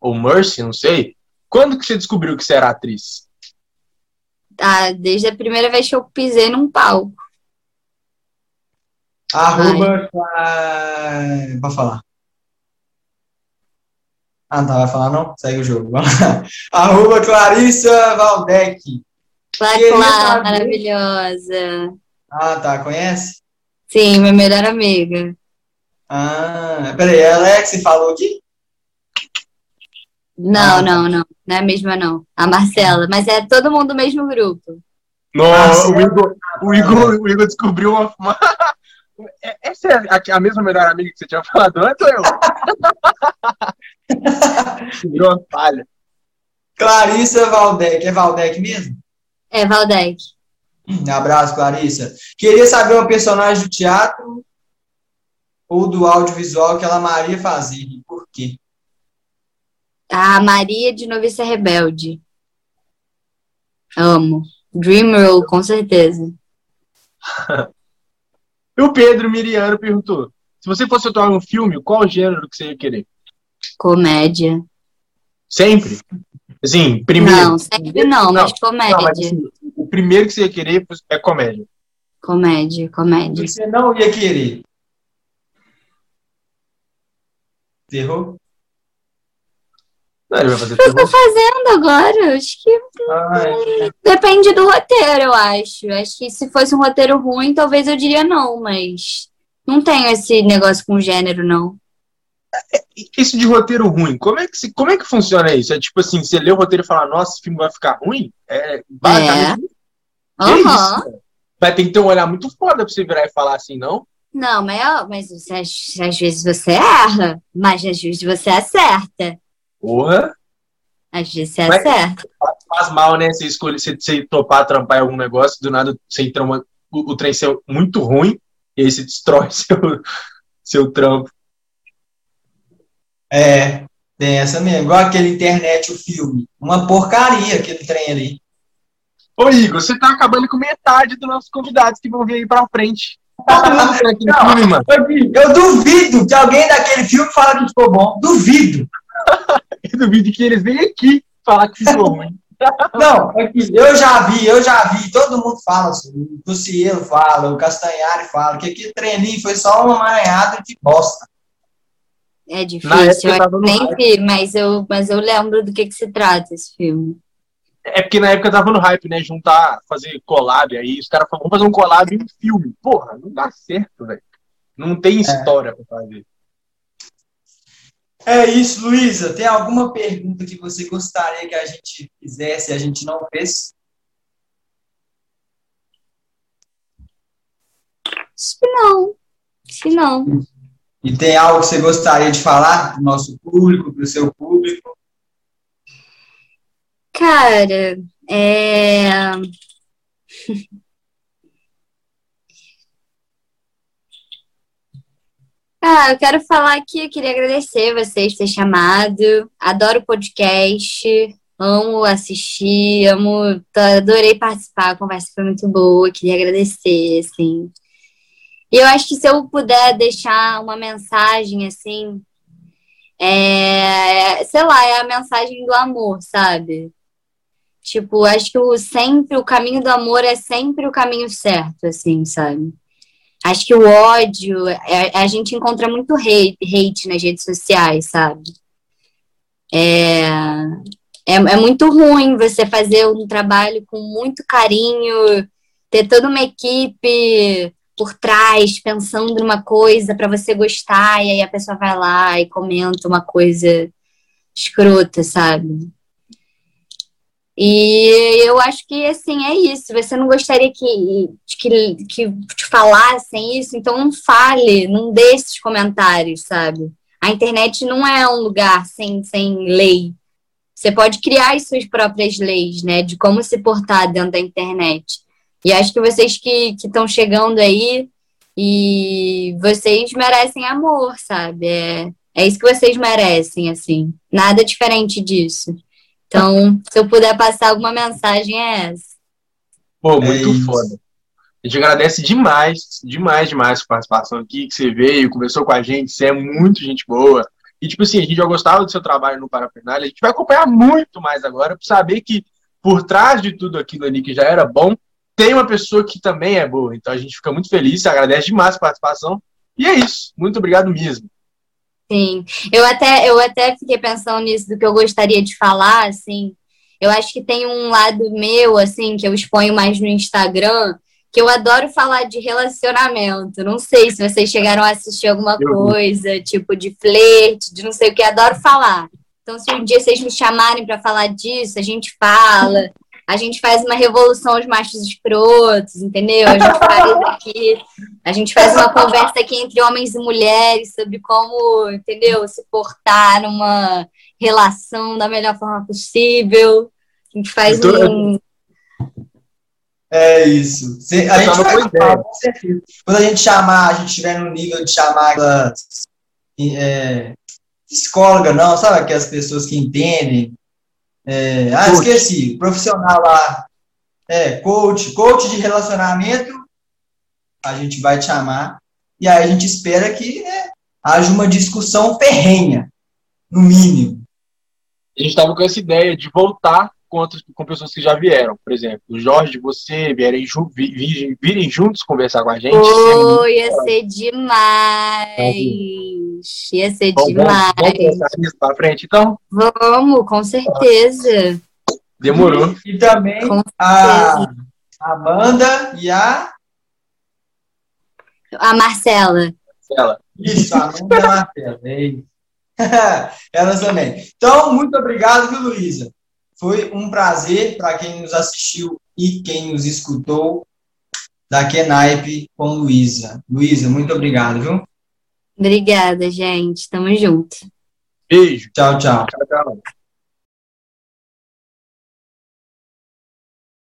ou Mercy, não sei. Quando que você descobriu que você era atriz? Ah, desde a primeira vez que eu pisei num palco. Arroba. Ah, Vai falar. Ah, não tá, vai falar não? Segue o jogo. <laughs> Arroba Clarissa Valdec. Saber- maravilhosa. Ah, tá. Conhece? Sim, minha melhor amiga. Ah, peraí, a Alex falou aqui? Não, Ah, não, não. Não é a mesma, não. A Marcela. Mas é todo mundo do mesmo grupo. Nossa, o, Igor, o, Igor, o Igor descobriu uma. uma- <laughs> É- Essa é a, a mesma melhor amiga que você tinha falado antes ou eu? <laughs> Virou uma falha. Clarissa Valdec. É Valdec mesmo? É, Valdec. Um abraço, Clarissa. Queria saber uma personagem do teatro ou do audiovisual que ela Maria fazia. E por quê? A Maria de Noviça Rebelde. Amo. Dream Role, com certeza. <laughs> E o Pedro Miriano perguntou: se você fosse atuar um filme, qual gênero que você ia querer? Comédia. Sempre? Assim, primeiro. Não, sempre não, mas comédia. Não, mas assim, o primeiro que você ia querer é comédia. Comédia, comédia. Você não ia querer. Errou? Não, ele vai fazer O que eu tô terror. fazendo agora? Acho que Ai, depende do roteiro, eu acho. Acho que se fosse um roteiro ruim, talvez eu diria não, mas não tenho esse negócio com gênero, não. Isso de roteiro ruim, como é, que, se- como é que funciona isso? É tipo assim, você lê o roteiro e fala, nossa, esse filme vai ficar ruim? É basicamente Que Aham. isso, cara? Vai ter que ter um olhar muito foda pra você virar e falar assim, não? Não, mas, mas você- às, às vezes você erra, mas às vezes você acerta. Porra, Às vezes você Mas- acerta. faz mal, né? Você escolhe, você, você topar, trampar em algum negócio, do nada você entra uma, o, o trem ser muito ruim, e aí você destrói <laughs> seu, seu trampo. É, tem essa mesmo. Igual aquele internet, o filme. Uma porcaria aquele trem ali. Ô, Igor, você tá acabando com metade dos nossos convidados que vão vir aí pra frente. Não. filme, mano. Eu duvido que alguém daquele filme fala que ficou bom. Duvido. <laughs> Eu duvido que eles venham aqui falar que ficou ruim. <laughs> Não, eu já vi, eu já vi, todo mundo fala assim, o Lucielo fala, o Castanhari fala, que aquele ali foi só uma maranhada de bosta. É difícil, eu nem vi, mas eu, mas eu lembro do que, que se trata esse filme. É porque na época tava no hype, né? Juntar, fazer collab aí. Os caras falaram, vamos fazer um collab em um filme. Porra, não dá certo, velho. Não tem é. história é. pra fazer. É isso, Luísa. Tem alguma pergunta que você gostaria que a gente fizesse e a gente não fez? Acho que não. Acho que não. E tem algo que você gostaria de falar para o nosso público, para o seu público? Cara, é. <laughs> Ah, eu quero falar que eu queria agradecer vocês ter chamado. Adoro podcast, amo assistir, amo, adorei participar, a conversa foi muito boa, queria agradecer, assim. E eu acho que se eu puder deixar uma mensagem, assim, é, sei lá, é a mensagem do amor, sabe? Tipo, acho que o sempre o caminho do amor é sempre o caminho certo, assim, sabe? Acho que o ódio, é, a gente encontra muito hate, hate nas redes sociais, sabe? É, é, é muito ruim você fazer um trabalho com muito carinho, ter toda uma equipe por trás pensando numa coisa para você gostar, e aí a pessoa vai lá e comenta uma coisa escrota, sabe? E eu acho que, assim, é isso. Você não gostaria que, que, que te falassem isso, então não fale, não dê esses comentários, sabe? A internet não é um lugar sem, sem lei. Você pode criar as suas próprias leis, né, de como se portar dentro da internet. E acho que vocês que estão chegando aí, e vocês merecem amor, sabe? É, é isso que vocês merecem, assim. Nada diferente disso. Então, se eu puder passar alguma mensagem, é essa. Pô, muito é foda. A gente agradece demais, demais, demais a participação aqui, que você veio, conversou com a gente, você é muito gente boa. E, tipo assim, a gente já gostava do seu trabalho no Parafernália, a gente vai acompanhar muito mais agora, para saber que por trás de tudo aquilo ali que já era bom, tem uma pessoa que também é boa. Então a gente fica muito feliz, agradece demais a participação. E é isso. Muito obrigado mesmo. Sim, eu até, eu até fiquei pensando nisso do que eu gostaria de falar, assim. Eu acho que tem um lado meu, assim, que eu exponho mais no Instagram, que eu adoro falar de relacionamento. Não sei se vocês chegaram a assistir alguma coisa, tipo de flerte, de não sei o que, adoro falar. Então, se um dia vocês me chamarem para falar disso, a gente fala a gente faz uma revolução aos machos escrotos, entendeu? A gente faz aqui, a gente faz uma conversa aqui entre homens e mulheres sobre como, entendeu, se portar numa relação da melhor forma possível. A gente faz um. É isso. a gente vai falar, Quando a gente chamar, a gente estiver no nível de chamar é, psicóloga, não, sabe? Aquelas pessoas que entendem é, ah, coach. esqueci. Profissional lá. É, coach. Coach de relacionamento. A gente vai te chamar. E aí a gente espera que né, haja uma discussão ferrenha, no mínimo. A gente estava com essa ideia de voltar com, outras, com pessoas que já vieram. Por exemplo, o Jorge, você vierem, virem, virem juntos conversar com a gente. Oh, ia ser demais. Ia ser Bom, demais. Vamos, vamos isso pra frente, então? Vamos, com certeza. Demorou. E, e também a Amanda e a. A Marcela. Marcela. Isso, a Amanda e a Marcela. É isso. <laughs> Elas também. Então, muito obrigado, viu, Luísa? Foi um prazer para quem nos assistiu e quem nos escutou da Kenaipe com Luísa. Luísa, muito obrigado, viu? Obrigada, gente. Tamo junto. Beijo. Tchau, tchau. Tchau, tchau.